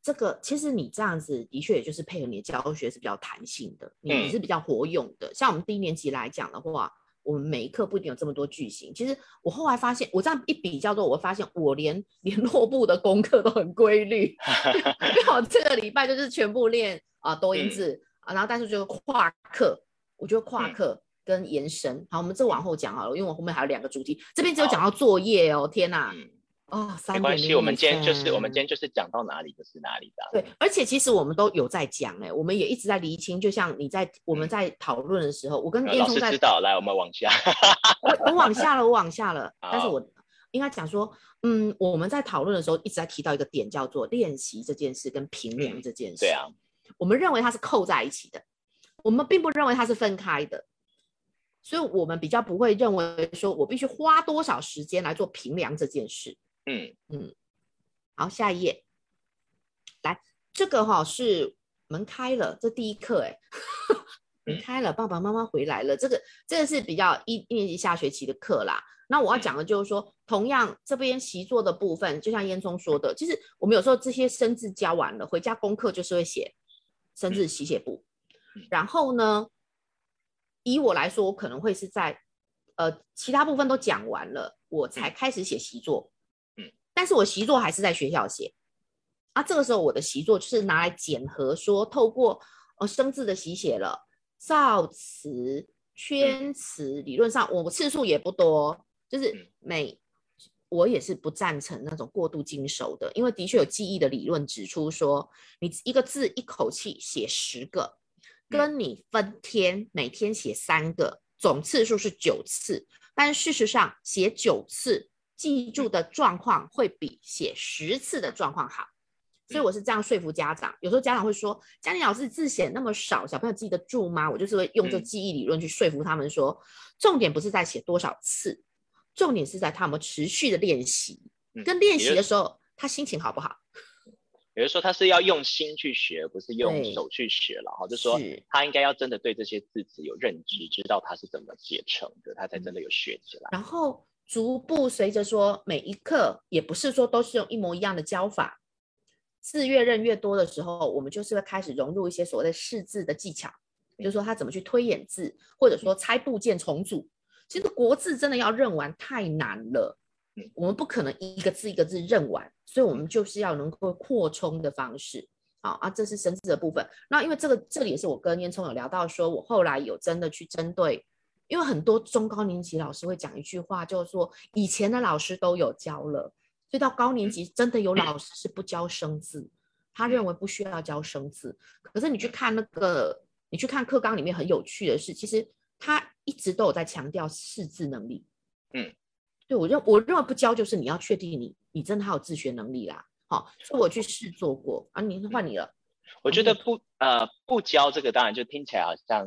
这个其实你这样子的确也就是配合你的教学是比较弹性的，你是比较活用的，嗯、像我们低年级来讲的话。我们每一课不一定有这么多句型。其实我后来发现，我这样一比较之后，我会发现我连联络部的功课都很规律。刚好这个礼拜就是全部练啊多音字啊，然后但是就是跨课，我觉得跨课跟延伸。好，我们这往后讲好了，因为我后面还有两个主题，这边只有讲到作业哦。天哪！哦，没关系，我们今天就是我们今天就是讲到哪里就是哪里的。对，而且其实我们都有在讲哎，我们也一直在厘清。就像你在我们在讨论的时候，嗯、我跟燕聪在。知道，来，我们往下。我我往下了，我往下了。但是我应该讲说，嗯，我们在讨论的时候一直在提到一个点，叫做练习这件事跟平量这件事。对啊。我们认为它是扣在一起的，我们并不认为它是分开的，所以我们比较不会认为说我必须花多少时间来做评量这件事。嗯。嗯，好，下一页，来，这个哈、哦、是门开了，这第一课哎，门开了，爸爸妈妈回来了，这个这个是比较一一年级下学期的课啦。那我要讲的就是说，同样这边习作的部分，就像烟囱说的，其实我们有时候这些生字教完了，回家功课就是会写生字习写簿，然后呢，以我来说，我可能会是在呃其他部分都讲完了，我才开始写习作。但是我习作还是在学校写，啊，这个时候我的习作就是拿来检核说，说透过呃生字的习写了，造词、圈词，理论上我次数也不多，就是每我也是不赞成那种过度精熟的，因为的确有记忆的理论指出说，你一个字一口气写十个，跟你分天每天写三个，总次数是九次，但事实上写九次。记住的状况会比写十次的状况好，所以我是这样说服家长。有时候家长会说：“嘉玲老师字写那么少，小朋友记得住吗？”我就是会用这记忆理论去说服他们说，重点不是在写多少次，重点是在他们持续的练习，跟练习的时候他心情好不好。比如说他是要用心去学，不是用手去学了哈，就是说他应该要真的对这些字词有认知，知道它是怎么写成的，他才真的有学起来。然后。逐步随着说，每一课也不是说都是用一模一样的教法，字越认越多的时候，我们就是会开始融入一些所谓的识字的技巧，比如说他怎么去推演字，或者说拆部件重组。其实国字真的要认完太难了，我们不可能一个字一个字认完，所以我们就是要能够扩充的方式。好啊，这是生字的部分。那因为这个这里也是我跟烟囱有聊到，说我后来有真的去针对。因为很多中高年级老师会讲一句话，就是说以前的老师都有教了，所以到高年级真的有老师是不教生字，他认为不需要教生字。可是你去看那个，你去看课纲里面很有趣的是，其实他一直都有在强调识字能力。嗯，对我认我认为不教就是你要确定你你真的还有自学能力啦。好，所以我去试做过啊，你换你了。我觉得不呃不教这个当然就听起来好像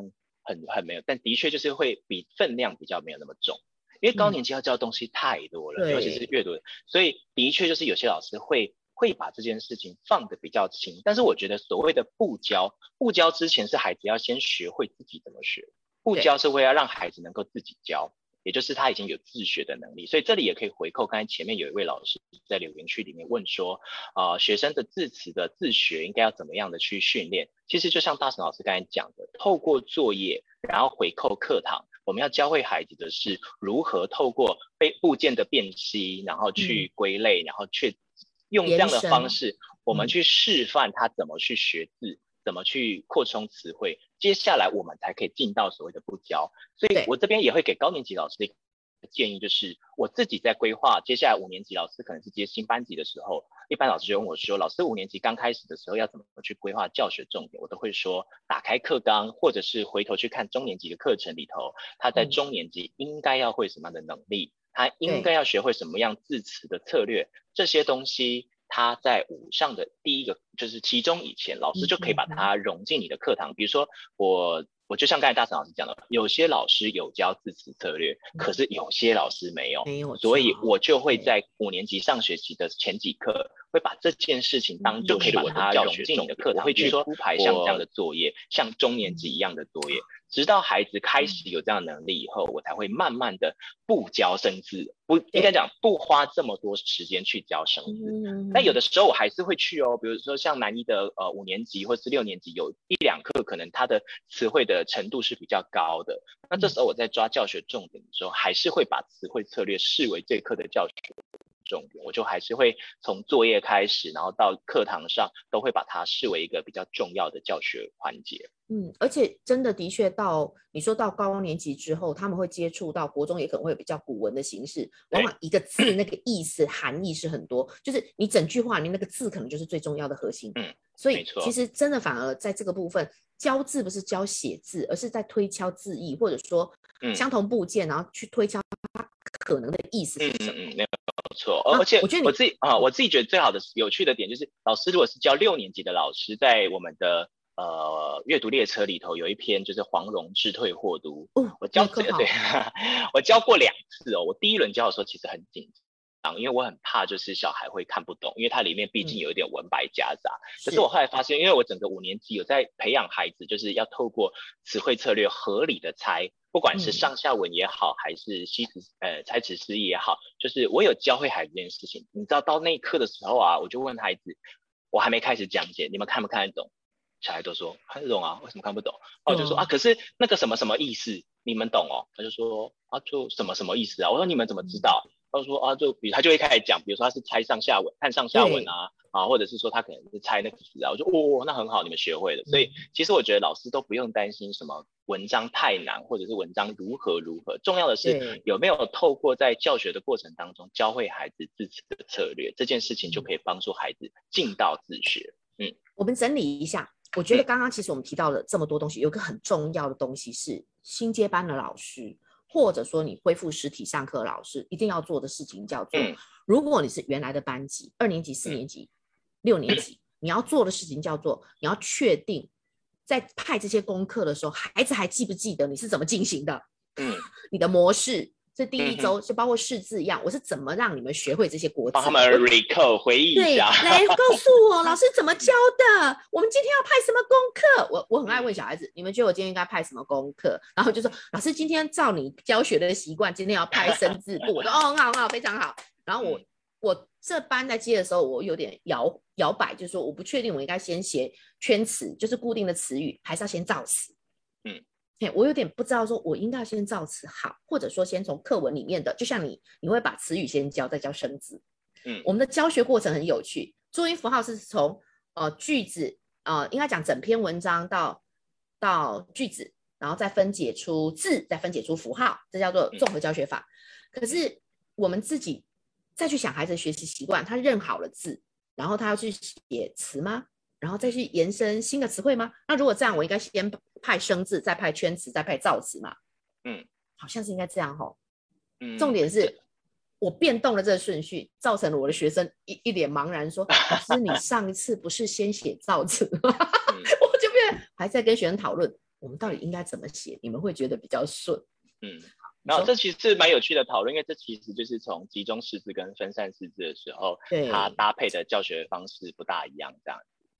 很很没有，但的确就是会比分量比较没有那么重，因为高年级要教的东西太多了，嗯、尤其是阅读，所以的确就是有些老师会会把这件事情放的比较轻。但是我觉得所谓的不教，不教之前是孩子要先学会自己怎么学，不教是为了让孩子能够自己教。也就是他已经有自学的能力，所以这里也可以回扣。刚才前面有一位老师在留言区里面问说，啊、呃，学生的字词的自学应该要怎么样的去训练？其实就像大神老师刚才讲的，透过作业，然后回扣课堂，我们要教会孩子的是如何透过被部件的辨析，然后去归类，嗯、然后去用这样的方式，我们去示范他怎么去学字。嗯怎么去扩充词汇？接下来我们才可以进到所谓的不教。所以我这边也会给高年级老师一个建议，就是我自己在规划接下来五年级老师可能是接新班级的时候，一般老师就问我说：“老师，五年级刚开始的时候要怎么去规划教学重点？”我都会说：打开课纲，或者是回头去看中年级的课程里头，他在中年级应该要会什么样的能力，他应该要学会什么样字词的策略，这些东西。他在五上的第一个就是期中以前，老师就可以把它融进你的课堂。比如说我，我就像刚才大成老师讲的，有些老师有教字词策略，可是有些老师没有，没有，所以我就会在五年级上学期的前几课，会把这件事情当就可以把它融进你的课堂，会去铺排像这样的作业，像中年级一样的作业。直到孩子开始有这样的能力以后，我才会慢慢的不教生字，不应该讲不花这么多时间去教生字。但有的时候我还是会去哦，比如说像南一的呃五年级或是六年级，有一两课可能他的词汇的程度是比较高的，那这时候我在抓教学重点的时候，还是会把词汇策略视为这课的教学重点，我就还是会从作业开始，然后到课堂上都会把它视为一个比较重要的教学环节。嗯，而且真的的确到你说到高年级之后，他们会接触到国中，也可能会有比较古文的形式，往往一个字那个意思含义是很多，就是你整句话里面那个字可能就是最重要的核心。嗯，所以其实真的反而在这个部分教字不是教写字，而是在推敲字义，或者说相同部件，然后去推敲它可能的意思是什么。嗯，没有错。而且我觉得我自己啊，我自己觉得最好的有趣的点就是，老师如果是教六年级的老师，在我们的。呃，阅读列车里头有一篇就是黄蓉智退货读，哦、我教这个 对，我教过两次哦。我第一轮教的时候其实很紧张，因为我很怕就是小孩会看不懂，因为它里面毕竟有一点文白夹杂。嗯、可是我后来发现，因为我整个五年级有在培养孩子，就是要透过词汇策略合理的猜，不管是上下文也好，嗯、还是西词呃猜词释义也好，就是我有教会孩子这件事情。你知道到那一刻的时候啊，我就问孩子，我还没开始讲解，你们看不看得懂？小孩都说看得懂啊，为什么看不懂？我就说啊，可是那个什么什么意思，你们懂哦？他就说啊，就什么什么意思啊？我说你们怎么知道？他就说啊，就比如他就会开始讲，比如说他是猜上下文，看上下文啊，啊，或者是说他可能是猜那个字啊。我说哦，那很好，你们学会了。所以其实我觉得老师都不用担心什么文章太难，或者是文章如何如何，重要的是有没有透过在教学的过程当中教会孩子字词的策略，这件事情就可以帮助孩子进到自学。嗯，我们整理一下。我觉得刚刚其实我们提到了这么多东西，有个很重要的东西是新接班的老师，或者说你恢复实体上课老师一定要做的事情叫做：如果你是原来的班级，二年级、四年级、六年级，你要做的事情叫做你要确定在派这些功课的时候，孩子还记不记得你是怎么进行的？嗯，你的模式。这第一周就包括识字一样，我是怎么让你们学会这些国字？帮他们 recall 回忆一下。对，来告诉我 老师怎么教的。我们今天要派什么功课？我我很爱问小孩子，你们觉得我今天应该派什么功课？然后就说老师今天照你教学的习惯，今天要派生字部。我说哦，很好很好，非常好。然后我我这班在接的时候，我有点摇摇摆，就是说我不确定我应该先写圈词，就是固定的词语，还是要先造词。嗯。我有点不知道，说我应该先造词好，或者说先从课文里面的，就像你，你会把词语先教，再教生字。嗯，我们的教学过程很有趣，注音符号是从呃句子，呃应该讲整篇文章到到句子，然后再分解出字，再分解出符号，这叫做综合教学法。可是我们自己再去想孩子的学习习惯，他认好了字，然后他要去写词吗？然后再去延伸新的词汇吗？那如果这样，我应该先派生字，再派圈词，再派造词嘛？嗯，好像是应该这样吼。嗯，重点是我变动了这个顺序，造成了我的学生一一脸茫然说：“老师，你上一次不是先写造词吗？” 嗯、我就变还在跟学生讨论，我们到底应该怎么写，你们会觉得比较顺。嗯。然后这其实是蛮有趣的讨论，因为这其实就是从集中识字跟分散识字的时候，它搭配的教学方式不大一样，这样。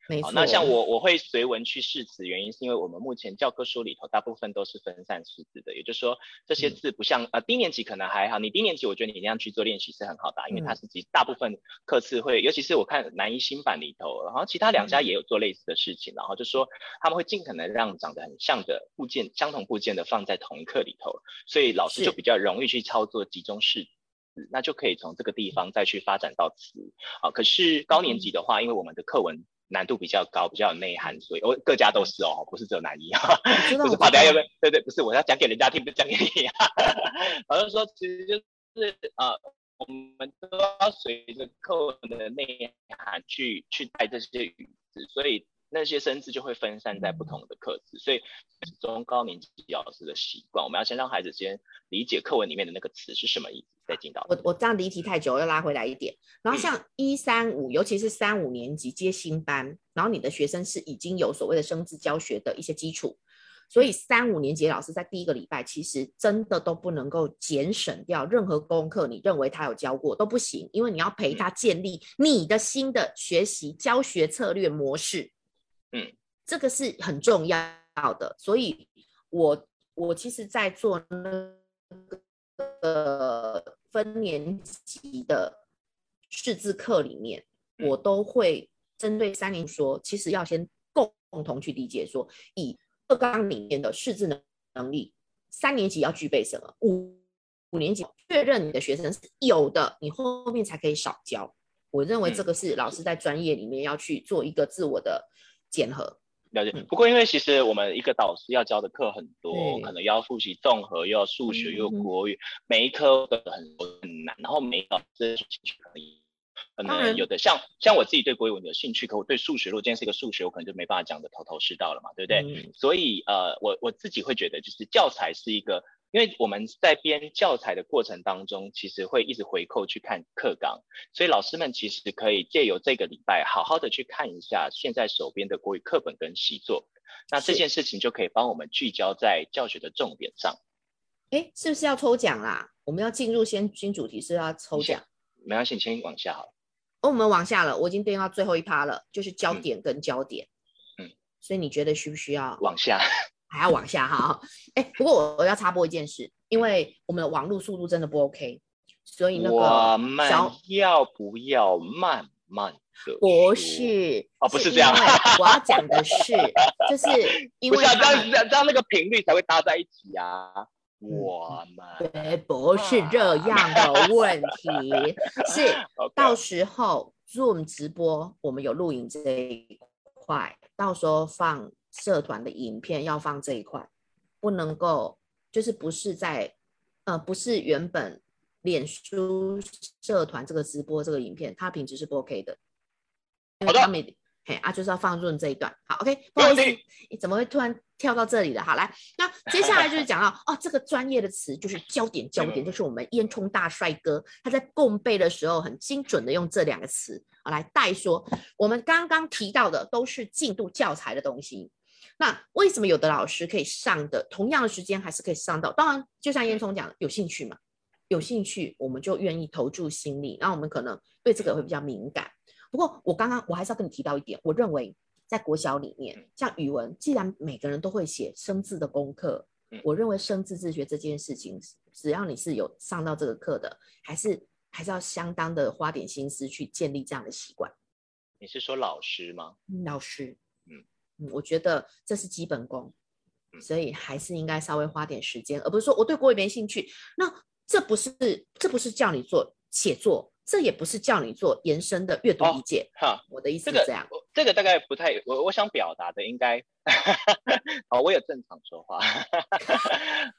没错，那像我我会随文去试词，原因是因为我们目前教科书里头大部分都是分散识字的，也就是说这些字不像、嗯、呃低年级可能还好，你低年级我觉得你那样去做练习是很好的，因为它是集大部分课次会，尤其是我看南一新版里头，然后其他两家也有做类似的事情，嗯、然后就说他们会尽可能让长得很像的部件，相同部件的放在同一课里头，所以老师就比较容易去操作集中识字，那就可以从这个地方再去发展到词。啊，可是高年级的话，嗯、因为我们的课文。难度比较高，比较有内涵，所以我各家都是哦，不是只有南一啊，不是怕大家要不要？对对，不是我要讲给人家听，不是讲给你啊。好像说，其实就是呃，我们都要随着课文的内涵去去带这些语词，所以。那些生字就会分散在不同的课次，所以中高年级老师的习惯，我们要先让孩子先理解课文里面的那个词是什么意思，再进到。我我这样离题太久，又拉回来一点。然后像一三五，尤其是三五年级接新班，然后你的学生是已经有所谓的生字教学的一些基础，所以三五年级老师在第一个礼拜其实真的都不能够减省掉任何功课，你认为他有教过都不行，因为你要陪他建立你的新的学习教学策略模式。嗯，这个是很重要的，所以我我其实，在做那个分年级的识字课里面，我都会针对三年说，其实要先共同去理解说，以课纲里面的识字能能力，三年级要具备什么，五五年级确认你的学生是有的，你后面才可以少教。我认为这个是老师在专业里面要去做一个自我的。检核了解，不过因为其实我们一个导师要教的课很多，嗯、可能要复习综合，又要数学，又要国语，嗯、每一科都很很难。然后每一个老师兴趣可以，可能有的像、嗯、像我自己对国语文有兴趣，可我对数学，如果今天是一个数学，我可能就没办法讲的头头是道了嘛，对不对？嗯、所以呃，我我自己会觉得，就是教材是一个。因为我们在编教材的过程当中，其实会一直回扣去看课纲，所以老师们其实可以借由这个礼拜，好好的去看一下现在手边的国语课本跟习作，那这件事情就可以帮我们聚焦在教学的重点上。哎，是不是要抽奖啦？我们要进入先新主题，是要抽奖？没关系，你先往下好了。哦，我们往下了，我已经编到最后一趴了，就是焦点跟焦点。嗯，所以你觉得需不需要往下？还要往下哈，哎，不过我我要插播一件事，因为我们的网络速度真的不 OK，所以那个我们要不要慢慢的？不是哦，不是这样，我要讲的是，就是 因为不是、啊、这样这样这样那个频率才会搭在一起啊。我们对，不是这样的问题，是 到时候 Zoom 直播我们有录影这一块，到时候放。社团的影片要放这一块，不能够就是不是在呃不是原本脸书社团这个直播这个影片，它品质是不 OK 的。好的，嘿啊，就是要放润这一段。好，OK，不好意思，你怎么会突然跳到这里了？好，来，那接下来就是讲到哦，这个专业的词就是焦点，焦点就是我们烟囱大帅哥他在共背的时候很精准的用这两个词啊来带说，我们刚刚提到的都是进度教材的东西。那为什么有的老师可以上的同样的时间还是可以上到？当然，就像烟囱讲，有兴趣嘛，有兴趣我们就愿意投注心力。那我们可能对这个会比较敏感。不过我刚刚我还是要跟你提到一点，我认为在国小里面，像语文，既然每个人都会写生字的功课，我认为生字自学这件事情，只要你是有上到这个课的，还是还是要相当的花点心思去建立这样的习惯。你是说老师吗？老师。我觉得这是基本功，所以还是应该稍微花点时间，而不是说我对国语没兴趣。那这不是这不是叫你做写作，这也不是叫你做延伸的阅读理解。哈、哦，我的意思是这样。这个、这个大概不太，我我想表达的应该，哦，我有正常说话，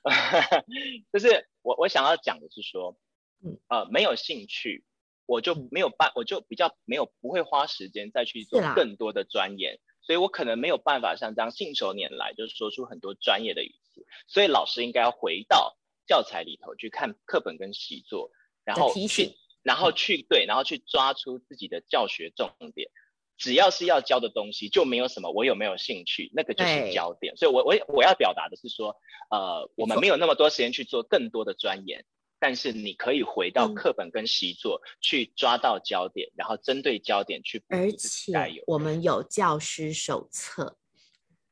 就是我我想要讲的是说，嗯呃，没有兴趣，我就没有办，我就比较没有不会花时间再去做更多的钻研。所以我可能没有办法像这样信手拈来，就是说出很多专业的语词，所以老师应该要回到教材里头去看课本跟习作，然后去，然后去对，然后去抓出自己的教学重点。只要是要教的东西，就没有什么我有没有兴趣，那个就是焦点。所以我我我要表达的是说，呃，我们没有那么多时间去做更多的钻研，但是你可以回到课本跟习作、嗯、去抓到焦点，然后针对焦点去。而且我们有教师手册，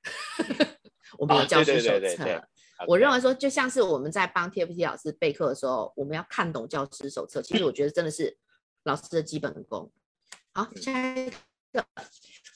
我们有教师手册。我认为说，就像是我们在帮 TFT 老师备课的时候，我们要看懂教师手册。其实我觉得真的是老师的基本功。好，下一个。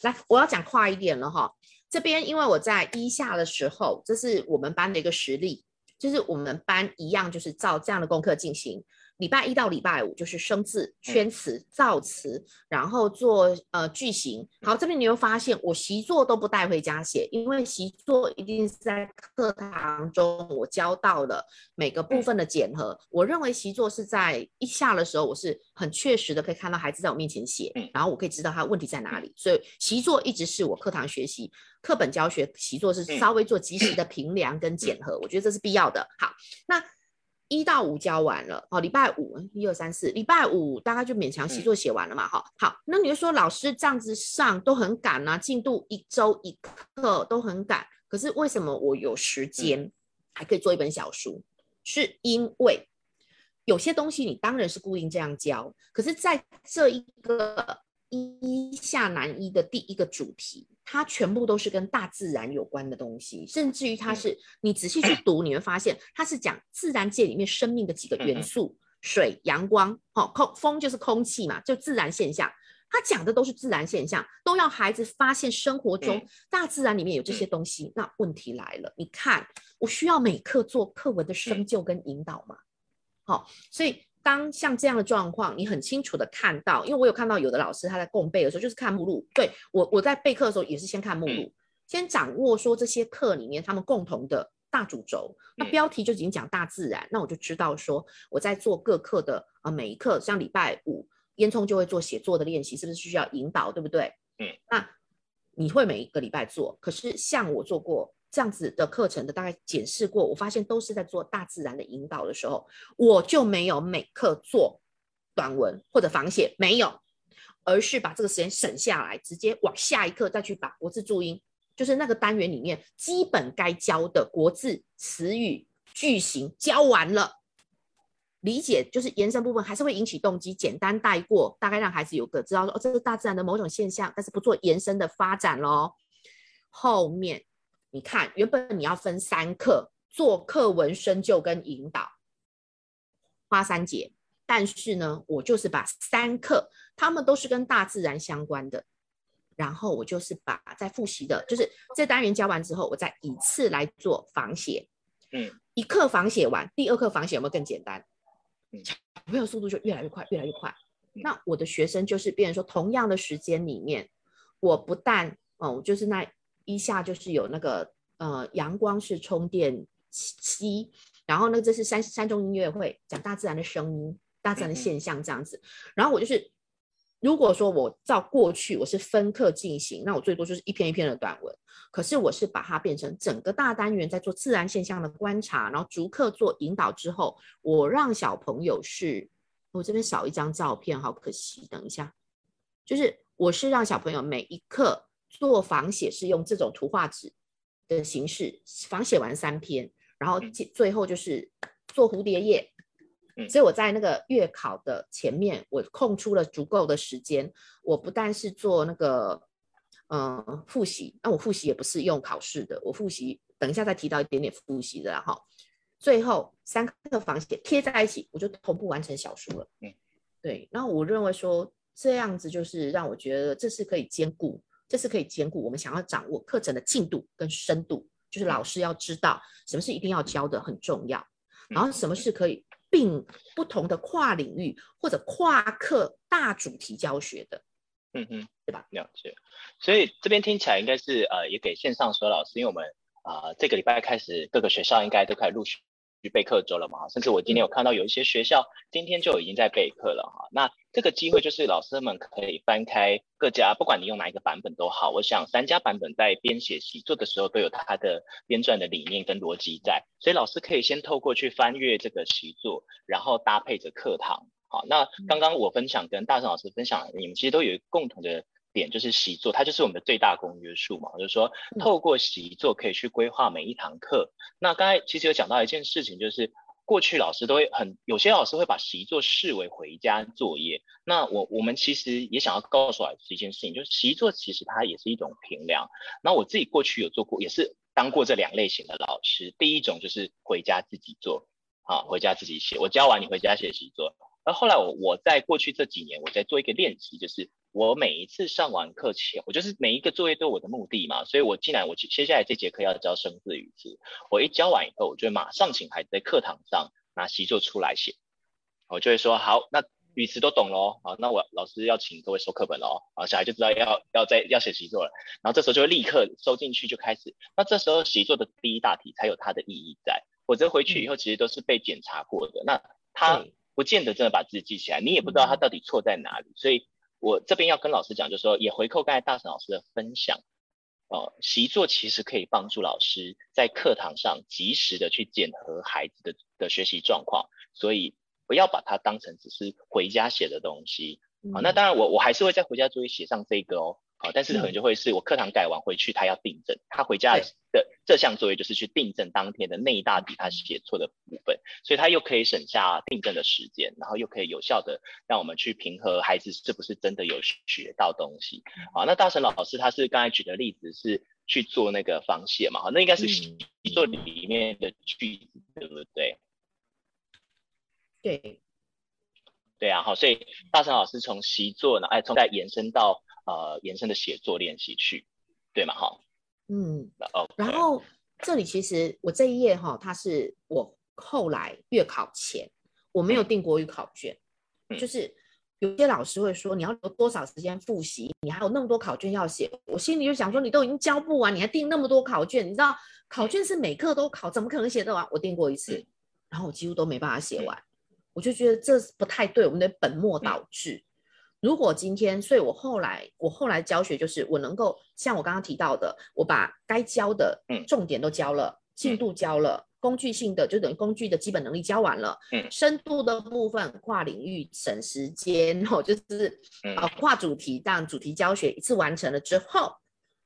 来，我要讲快一点了哈。这边因为我在一下的时候，这是我们班的一个实例，就是我们班一样，就是照这样的功课进行。礼拜一到礼拜五就是生字、圈词、造词，然后做呃句型。好，这边你会发现我习作都不带回家写，因为习作一定是在课堂中我教到了每个部分的检核。我认为习作是在一下的时候，我是很确实的可以看到孩子在我面前写，然后我可以知道他问题在哪里。所以习作一直是我课堂学习、课本教学习作是稍微做及时的评量跟检核，我觉得这是必要的。好，那。一到五教完了哦，礼拜五一二三四，礼拜五大概就勉强习作写完了嘛，哈、嗯，好，那你就说老师这样子上都很赶啊，进度一周一课都很赶，可是为什么我有时间还可以做一本小书？嗯、是因为有些东西你当然是固定这样教，可是在这一个一下南一的第一个主题。它全部都是跟大自然有关的东西，甚至于它是你仔细去读，你会发现它是讲自然界里面生命的几个元素：水、阳光、好空、风就是空气嘛，就自然现象。它讲的都是自然现象，都要孩子发现生活中大自然里面有这些东西。那问题来了，你看我需要每课做课文的生就跟引导嘛？好，所以。当像这样的状况，你很清楚的看到，因为我有看到有的老师他在共备的时候就是看目录。对，我我在备课的时候也是先看目录，先掌握说这些课里面他们共同的大主轴。那标题就已经讲大自然，那我就知道说我在做各课的啊每一课，像礼拜五烟囱就会做写作的练习，是不是需要引导，对不对？嗯，那你会每一个礼拜做，可是像我做过。这样子的课程的大概检视过，我发现都是在做大自然的引导的时候，我就没有每课做短文或者仿写，没有，而是把这个时间省下来，直接往下一课再去把国字注音，就是那个单元里面基本该教的国字、词语、句型教完了，理解就是延伸部分还是会引起动机，简单带过，大概让孩子有个知道说哦，这是大自然的某种现象，但是不做延伸的发展咯。后面。你看，原本你要分三课做课文深究跟引导，花三节，但是呢，我就是把三课，他们都是跟大自然相关的，然后我就是把在复习的，就是这单元教完之后，我再以次来做仿写，嗯，一课仿写完，第二课仿写有没有更简单？小朋友速度就越来越快，越来越快。那我的学生就是变成说，同样的时间里面，我不但哦，就是那。一下就是有那个呃，阳光式充电器，然后呢，这是山山中音乐会讲大自然的声音、大自然的现象这样子。然后我就是，如果说我照过去我是分课进行，那我最多就是一篇一篇的短文。可是我是把它变成整个大单元在做自然现象的观察，然后逐课做引导之后，我让小朋友是，我这边少一张照片，好可惜。等一下，就是我是让小朋友每一课。做仿写是用这种图画纸的形式，仿写完三篇，然后最后就是做蝴蝶页。所以我在那个月考的前面，我空出了足够的时间。我不但是做那个呃复习，那我复习也不是用考试的，我复习等一下再提到一点点复习的，然后最后三个仿写贴在一起，我就同步完成小说了。嗯，对。然后我认为说这样子就是让我觉得这是可以兼顾。这是可以兼顾我们想要掌握课程的进度跟深度，就是老师要知道什么是一定要教的很重要，然后什么是可以并不同的跨领域或者跨课大主题教学的，嗯嗯，对吧？了解。所以这边听起来应该是呃，也给线上所有老师，因为我们啊、呃、这个礼拜开始各个学校应该都开始陆续备课周了嘛，甚至我今天有看到有一些学校今天就已经在备课了哈。那这个机会就是老师们可以翻开各家，不管你用哪一个版本都好，我想三家版本在编写习作的时候都有它的编撰的理念跟逻辑在，所以老师可以先透过去翻阅这个习作，然后搭配着课堂。好，那刚刚我分享跟大成老师分享，你们其实都有共同的。点就是习作，它就是我们的最大公约数嘛，就是说透过习作可以去规划每一堂课。那刚才其实有讲到一件事情，就是过去老师都会很，有些老师会把习作视为回家作业。那我我们其实也想要告诉老师一件事情，就是习作其实它也是一种评量。那我自己过去有做过，也是当过这两类型的老师。第一种就是回家自己做，啊，回家自己写，我教完你回家写习作。而后来我我在过去这几年，我在做一个练习，就是我每一次上完课前，我就是每一个作业都有我的目的嘛，所以我既然我接下来这节课要教生字语词，我一教完以后，我就会马上请孩子在课堂上拿习作出来写，我就会说好，那语词都懂喽，好，那我老师要请各位收课本喽，啊，小孩就知道要要在要写习作了，然后这时候就会立刻收进去就开始，那这时候习作的第一大题才有它的意义在，否则回去以后其实都是被检查过的，那他。不见得真的把字记起来，你也不知道他到底错在哪里。所以我这边要跟老师讲，就是说也回扣刚才大成老师的分享哦，习作其实可以帮助老师在课堂上及时的去检核孩子的的学习状况，所以不要把它当成只是回家写的东西。好，那当然我我还是会在回家作业写上这个哦。啊，但是可能就会是我课堂改完回去，他要订正，他回家的这项作业就是去订正当天的那一大笔他写错的部分，所以他又可以省下订正的时间，然后又可以有效的让我们去平和孩子是不是真的有学到东西。好，那大神老师他是刚才举的例子是去做那个仿写嘛，好，那应该是习作里面的句子，对不对？对，对啊，好，所以大神老师从习作呢，哎，从再延伸到。呃，延伸的写作练习去，对吗？哈，嗯，okay. 然后这里其实我这一页哈，它是我后来月考前我没有订国语考卷，嗯，就是有些老师会说你要留多少时间复习，你还有那么多考卷要写，我心里就想说你都已经交不完，你还订那么多考卷，你知道考卷是每课都考，怎么可能写得完？我订过一次，然后我几乎都没办法写完，嗯，我就觉得这不太对，我们的本末倒置。嗯如果今天，所以我后来我后来教学就是我能够像我刚刚提到的，我把该教的重点都教了，进度教了，工具性的就等于工具的基本能力教完了，嗯，深度的部分跨领域省时间哦，就是呃跨主题，让主题教学一次完成了之后，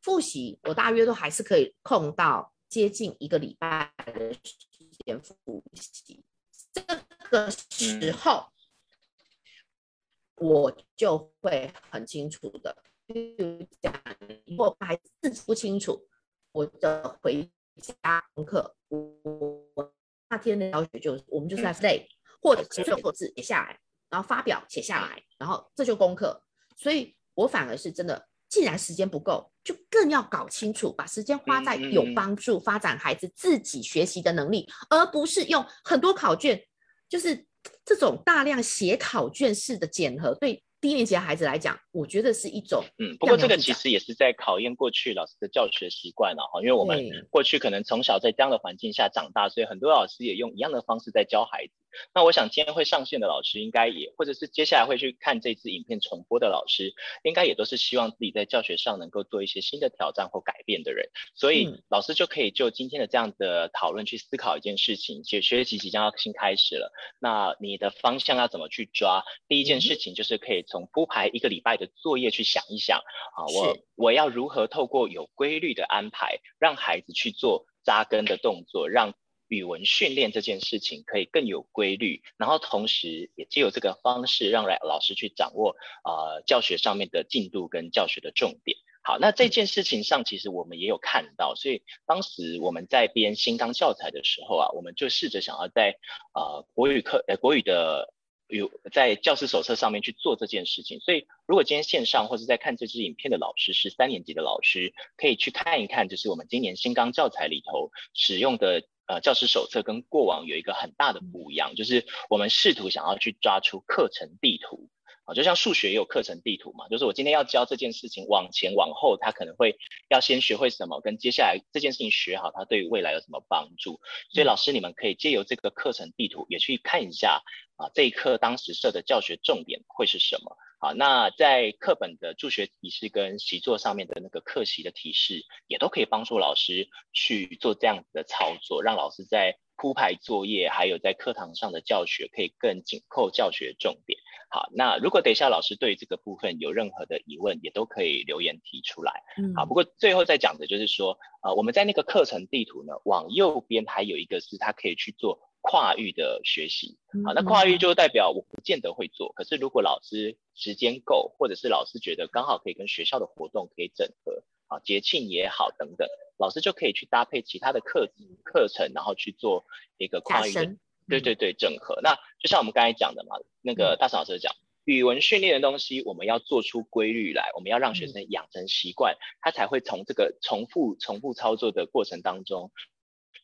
复习我大约都还是可以空到接近一个礼拜的时间复习，这个时候。我就会很清楚的，就讲，如果还是不清楚，我的回家功课，我那天的教学就是，我们就是在 say，或者是用字写下来，然后发表写下来，然后这就功课。所以我反而是真的，既然时间不够，就更要搞清楚，把时间花在有帮助发展孩子自己学习的能力，而不是用很多考卷，就是。这种大量写考卷式的检核，对低年级的孩子来讲，我觉得是一种嗯。不过这个其实也是在考验过去老师的教学习惯了哈，因为我们过去可能从小在这样的环境下长大，所以很多老师也用一样的方式在教孩子。那我想今天会上线的老师，应该也或者是接下来会去看这次影片重播的老师，应该也都是希望自己在教学上能够做一些新的挑战或改变的人。所以老师就可以就今天的这样的讨论去思考一件事情：学学习即将要新开始了，那你的方向要怎么去抓？第一件事情就是可以从铺排一个礼拜的作业去想一想啊，我我要如何透过有规律的安排，让孩子去做扎根的动作，让。语文训练这件事情可以更有规律，然后同时也借由这个方式让来老师去掌握呃教学上面的进度跟教学的重点。好，那这件事情上其实我们也有看到，所以当时我们在编新纲教材的时候啊，我们就试着想要在呃国语课呃国语的有在教师手册上面去做这件事情。所以如果今天线上或者在看这支影片的老师是三年级的老师，可以去看一看，就是我们今年新纲教材里头使用的。呃，教师手册跟过往有一个很大的不一样，就是我们试图想要去抓出课程地图。啊，就像数学也有课程地图嘛，就是我今天要教这件事情，往前往后，他可能会要先学会什么，跟接下来这件事情学好，他对于未来有什么帮助。所以老师你们可以借由这个课程地图也去看一下啊，这一课当时设的教学重点会是什么。好，那在课本的助学提示跟习作上面的那个课习的提示，也都可以帮助老师去做这样子的操作，让老师在铺排作业，还有在课堂上的教学可以更紧扣教学重点。好，那如果等一下老师对这个部分有任何的疑问，也都可以留言提出来。嗯，好，不过最后再讲的就是说，呃，我们在那个课程地图呢，往右边还有一个是它可以去做。跨域的学习，好，那跨域就代表我不见得会做，可是如果老师时间够，或者是老师觉得刚好可以跟学校的活动可以整合，啊，节庆也好等等，老师就可以去搭配其他的课课程，然后去做一个跨域的，对对对，整合。那就像我们刚才讲的嘛，那个大成老师讲，语文训练的东西，我们要做出规律来，我们要让学生养成习惯，他才会从这个重复重复操作的过程当中。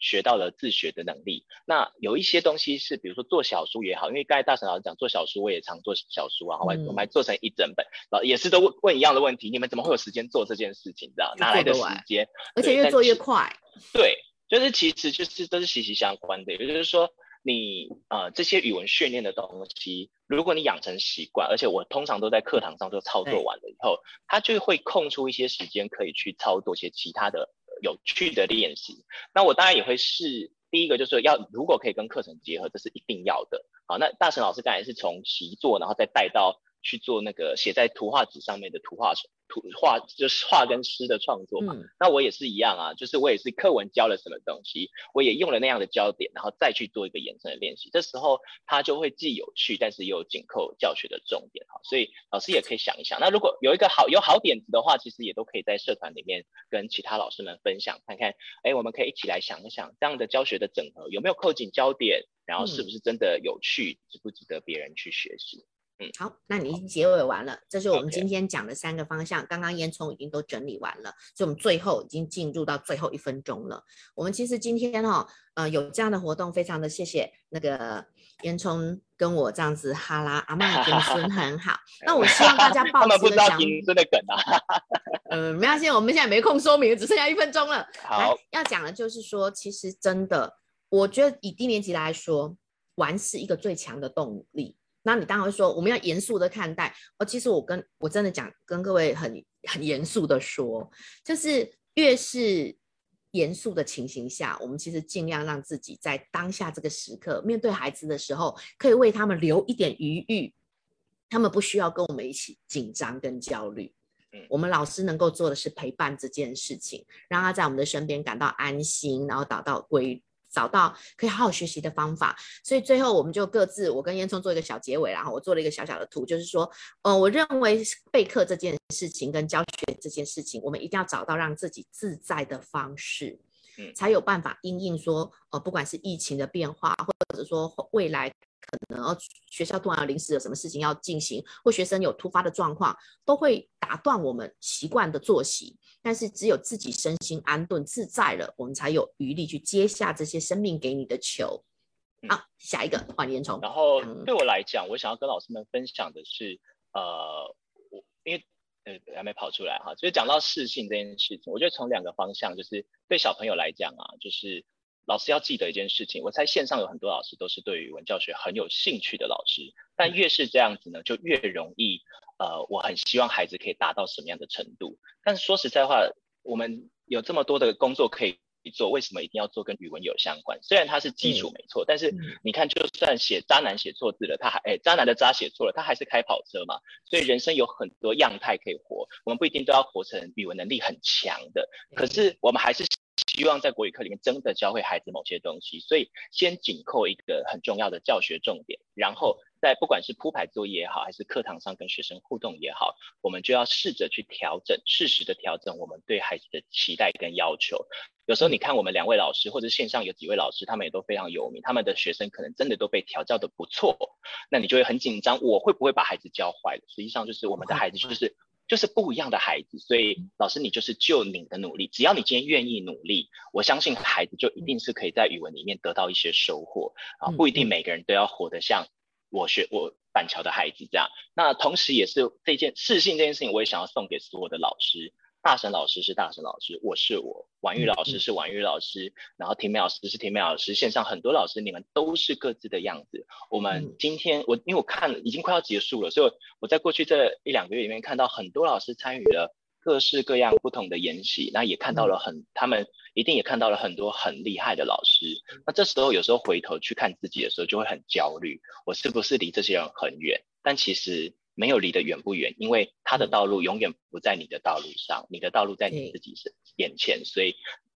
学到了自学的能力。那有一些东西是，比如说做小书也好，因为刚才大神老师讲做小书，我也常做小书啊，我们我们还做成一整本，然后也是都问问一样的问题，你们怎么会有时间做这件事情？知道哪来的时间？而且越做越快。对，就是其实就是都是息息相关的。也就是说，你呃这些语文训练的东西，如果你养成习惯，而且我通常都在课堂上就操作完了以后，他就会空出一些时间可以去操作一些其他的。有趣的练习，那我当然也会试。第一个就是要，如果可以跟课程结合，这是一定要的。好，那大神老师刚才是从习作，然后再带到去做那个写在图画纸上面的图画图画就是画跟诗的创作嘛，嗯，那我也是一样啊，就是我也是课文教了什么东西，我也用了那样的焦点，然后再去做一个延伸的练习，这时候它就会既有趣，但是又有紧扣教学的重点哈，所以老师也可以想一想，那如果有一个好有好点子的话，其实也都可以在社团里面跟其他老师们分享，看看，哎，我们可以一起来想一想，这样的教学的整合有没有扣紧焦点，然后是不是真的有趣，值不值得别人去学习？好，那你已经结尾完了，这是我们今天讲的三个方向。刚刚烟囱已经都整理完了，所以我们最后已经进入到最后一分钟了。我们其实今天哈、哦，呃，有这样的活动，非常的谢谢那个烟囱跟我这样子哈拉阿嬷金孙 很好。那我希望大家 抱持的想，真的梗啊。嗯，没关系，我们现在没空说明，只剩下一分钟了。好，要讲的就是说，其实真的，我觉得以低年级来说，玩是一个最强的动力。那你当然会说，我们要严肃的看待。哦，其实我跟我真的讲，跟各位很很严肃的说，就是越是严肃的情形下，我们其实尽量让自己在当下这个时刻面对孩子的时候，可以为他们留一点余裕，他们不需要跟我们一起紧张跟焦虑。嗯，我们老师能够做的是陪伴这件事情，让他在我们的身边感到安心，然后达到归。找到可以好好学习的方法，所以最后我们就各自，我跟烟囱做一个小结尾，然后我做了一个小小的图，就是说，呃，我认为备课这件事情跟教学这件事情，我们一定要找到让自己自在的方式，嗯，才有办法因应说，呃，不管是疫情的变化，或者说未来。可能学校突然临时有什么事情要进行，或学生有突发的状况，都会打断我们习惯的作息。但是只有自己身心安顿自在了，我们才有余力去接下这些生命给你的球。好，下一个换烟囱。然后对我来讲，我想要跟老师们分享的是，呃，我因为呃还没跑出来哈，就是讲到适性这件事情，我觉得从两个方向，就是对小朋友来讲啊，就是。老师要记得一件事情，我猜线上有很多老师都是对语文教学很有兴趣的老师，但越是这样子呢，就越容易，呃，我很希望孩子可以达到什么样的程度。但是说实在话，我们有这么多的工作可以做，为什么一定要做跟语文有相关？虽然它是基础没错，但是你看，就算写渣男写错字了，他还哎，渣男的渣写错了，他还是开跑车嘛。所以人生有很多样态可以活，我们不一定都要活成语文能力很强的，可是我们还是。希望在国语课里面真的教会孩子某些东西，所以先紧扣一个很重要的教学重点，然后在不管是铺排作业也好，还是课堂上跟学生互动也好，我们就要试着去调整，适时的调整我们对孩子的期待跟要求。有时候你看我们两位老师，或者线上有几位老师，他们也都非常有名，他们的学生可能真的都被调教的不错，那你就会很紧张，我会不会把孩子教坏了？实际上就是我们的孩子就是。就是不一样的孩子，所以老师你就是就你的努力，只要你今天愿意努力，我相信孩子就一定是可以在语文里面得到一些收获啊，不一定每个人都要活得像我学我板桥的孩子这样。那同时也是这件试性这件事情，我也想要送给所有的老师。大神老师是大神老师，我是我，婉玉老师是婉玉老师，嗯、然后婷美老师是婷美老师，线上很多老师，你们都是各自的样子。我们今天我因为我看已经快要结束了，所以我在过去这一两个月里面看到很多老师参与了各式各样不同的研习，那也看到了很他们一定也看到了很多很厉害的老师。那这时候有时候回头去看自己的时候，就会很焦虑，我是不是离这些人很远？但其实。没有离得远不远，因为他的道路永远不在你的道路上，你的道路在你自己是眼前，所以，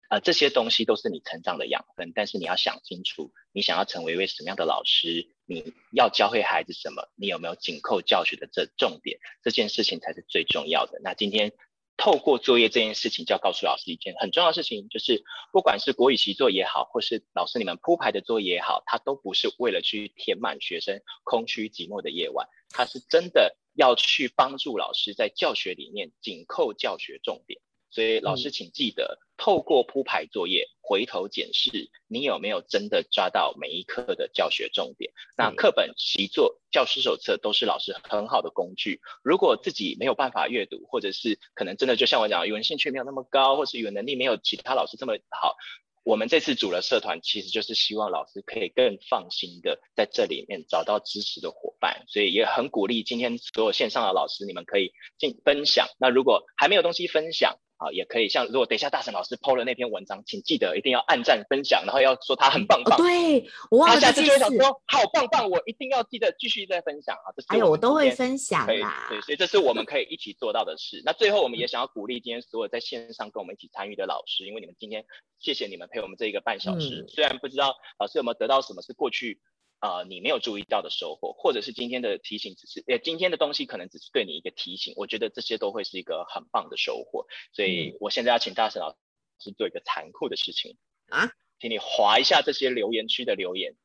呃，这些东西都是你成长的养分。但是你要想清楚，你想要成为一位什么样的老师，你要教会孩子什么，你有没有紧扣教学的这重点，这件事情才是最重要的。那今天透过作业这件事情，就要告诉老师一件很重要的事情，就是不管是国语习作也好，或是老师你们铺排的作业也好，它都不是为了去填满学生空虚寂寞的夜晚。它是真的要去帮助老师在教学里面紧扣教学重点，所以老师请记得透过铺排作业回头检视你有没有真的抓到每一课的教学重点。那课本、习作、教师手册都是老师很好的工具。如果自己没有办法阅读，或者是可能真的就像我讲，语文兴趣没有那么高，或是语文能力没有其他老师这么好。我们这次组了社团，其实就是希望老师可以更放心的在这里面找到支持的伙伴，所以也很鼓励今天所有线上的老师，你们可以进分享。那如果还没有东西分享，啊，也可以像如果等一下大神老师 po 了那篇文章，请记得一定要按赞分享，然后要说他很棒棒。哦、对，我忘了下次就会想说好棒棒，我一定要记得继续再分享啊。这是哎呦，我都会分享啦。对，所以这是我们可以一起做到的事。那最后我们也想要鼓励今天所有在线上跟我们一起参与的老师，因为你们今天谢谢你们陪我们这一个半小时。嗯、虽然不知道老师有没有得到什么是过去。啊、呃，你没有注意到的收获，或者是今天的提醒，只是呃，今天的东西可能只是对你一个提醒。我觉得这些都会是一个很棒的收获。所以我现在要请大神老师做一个残酷的事情啊，请你划一下这些留言区的留言，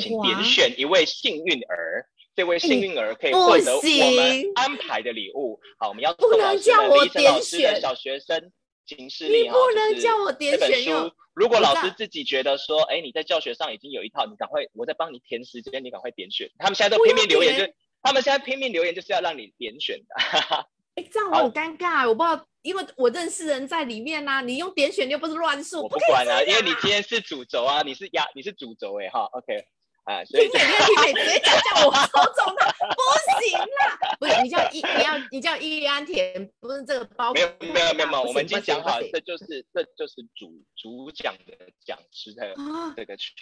请点选一位幸运儿，这位幸运儿可以获得我们安排的礼物。好，我们要送老师们李晨老师的小学生。形式力哈，就是这本书。如果老师自己觉得说，哎，你在教学上已经有一套，你赶快，我在帮你填时间，你赶快点选。他们现在都拼命留言，就他们现在拼命留言就是要让你点选的。哎，这样我很尴尬，我不知道，因为我认识人在里面呐，你用点选又不是乱数，我不管啊，因为你今天是主轴啊，你是压，你是主轴哎哈，OK。啊，所以你别别别直接讲叫我 抽中他，不行啦！不是你叫一，你要你叫易安田，不是这个包。没有没有没有，我们已经讲好，这就是这就是主主讲的讲师的这个权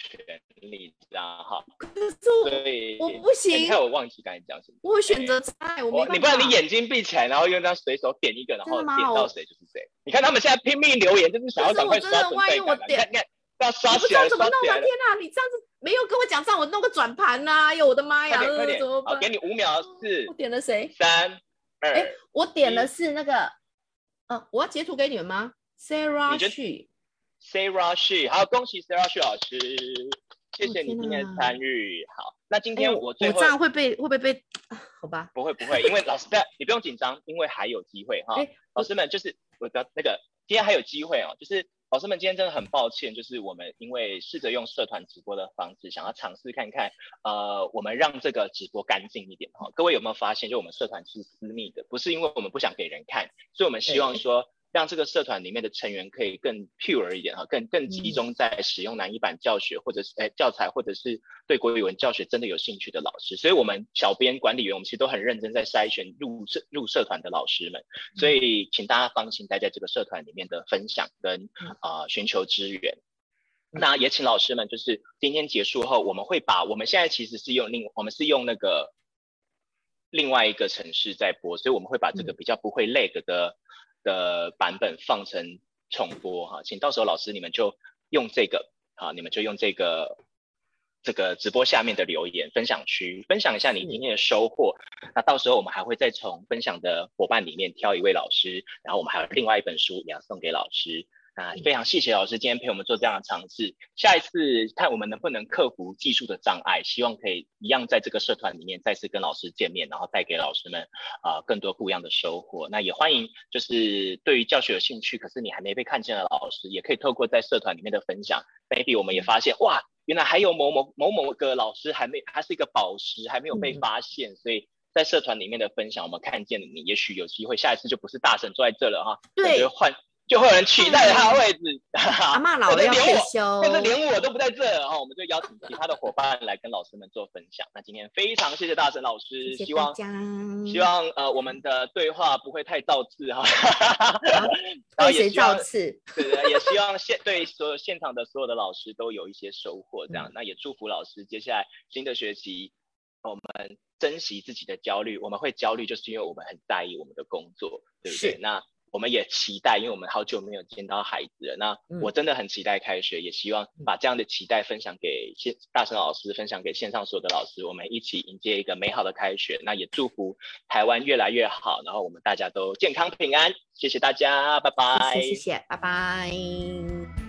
利，知道哈？可是我我不行，你看我忘记刚才讲什么。我会选择猜，我你不然你眼睛闭起来，然后用这样随手点一个，然后点到谁就是谁。你看他们现在拼命留言，就是想要赶快刷存在感。你看你看，要刷起来，刷起来。怎么弄啊？天哪，你这样子。没有跟我讲，让我弄个转盘呐！哎呦，我的妈呀！快点，好，给你五秒，四。我点了谁？三二。哎，我点的是那个，嗯，我要截图给你们吗？Sarah She，Sarah She，好，恭喜 Sarah She 老师，谢谢你今天的参与。好，那今天我最后我这样会被会不会被？好吧，不会不会，因为老师在，你不用紧张，因为还有机会哈。老师们就是我的那个，今天还有机会哦，就是。老师们，今天真的很抱歉，就是我们因为试着用社团直播的方式，想要尝试看看，呃，我们让这个直播干净一点哈。各位有没有发现，就我们社团是私密的，不是因为我们不想给人看，所以我们希望说。让这个社团里面的成员可以更 pure 一点哈，更更集中在使用南一版教学或者是诶教材，或者是对国语文教学真的有兴趣的老师。所以，我们小编管理员，我们其实都很认真在筛选入社入社团的老师们。所以，请大家放心待在这个社团里面的分享跟啊、呃、寻求支援。那也请老师们，就是今天结束后，我们会把我们现在其实是用另我们是用那个另外一个城市在播，所以我们会把这个比较不会 lag 的。的版本放成重播哈，请到时候老师你们就用这个啊，你们就用这个这个直播下面的留言分享区分享一下你今天的收获。那到时候我们还会再从分享的伙伴里面挑一位老师，然后我们还有另外一本书也要送给老师。啊，非常谢谢老师今天陪我们做这样的尝试。下一次看我们能不能克服技术的障碍，希望可以一样在这个社团里面再次跟老师见面，然后带给老师们啊、呃、更多不一样的收获。那也欢迎就是对于教学有兴趣，可是你还没被看见的老师，也可以透过在社团里面的分享，maybe 我们也发现哇，原来还有某某某某个老师还没，还是一个宝石还没有被发现，嗯、所以在社团里面的分享，我们看见了你，也许有机会下一次就不是大神坐在这了哈，对，换。就会有人取代他的位置，阿嬷老了要退休，或者连我都不在这，然后我们就邀请其他的伙伴来跟老师们做分享。那今天非常谢谢大神老师，希望希望呃我们的对话不会太造次哈，然后也造次，对对，也希望现对所有现场的所有的老师都有一些收获，这样、嗯、那也祝福老师接下来新的学期，我们珍惜自己的焦虑，我们会焦虑就是因为我们很在意我们的工作，对不对？那。我们也期待，因为我们好久没有见到孩子了。那我真的很期待开学，嗯、也希望把这样的期待分享给线大神老师，分享给线上所有的老师，我们一起迎接一个美好的开学。那也祝福台湾越来越好，然后我们大家都健康平安。谢谢大家，拜拜。谢谢，谢谢，拜拜。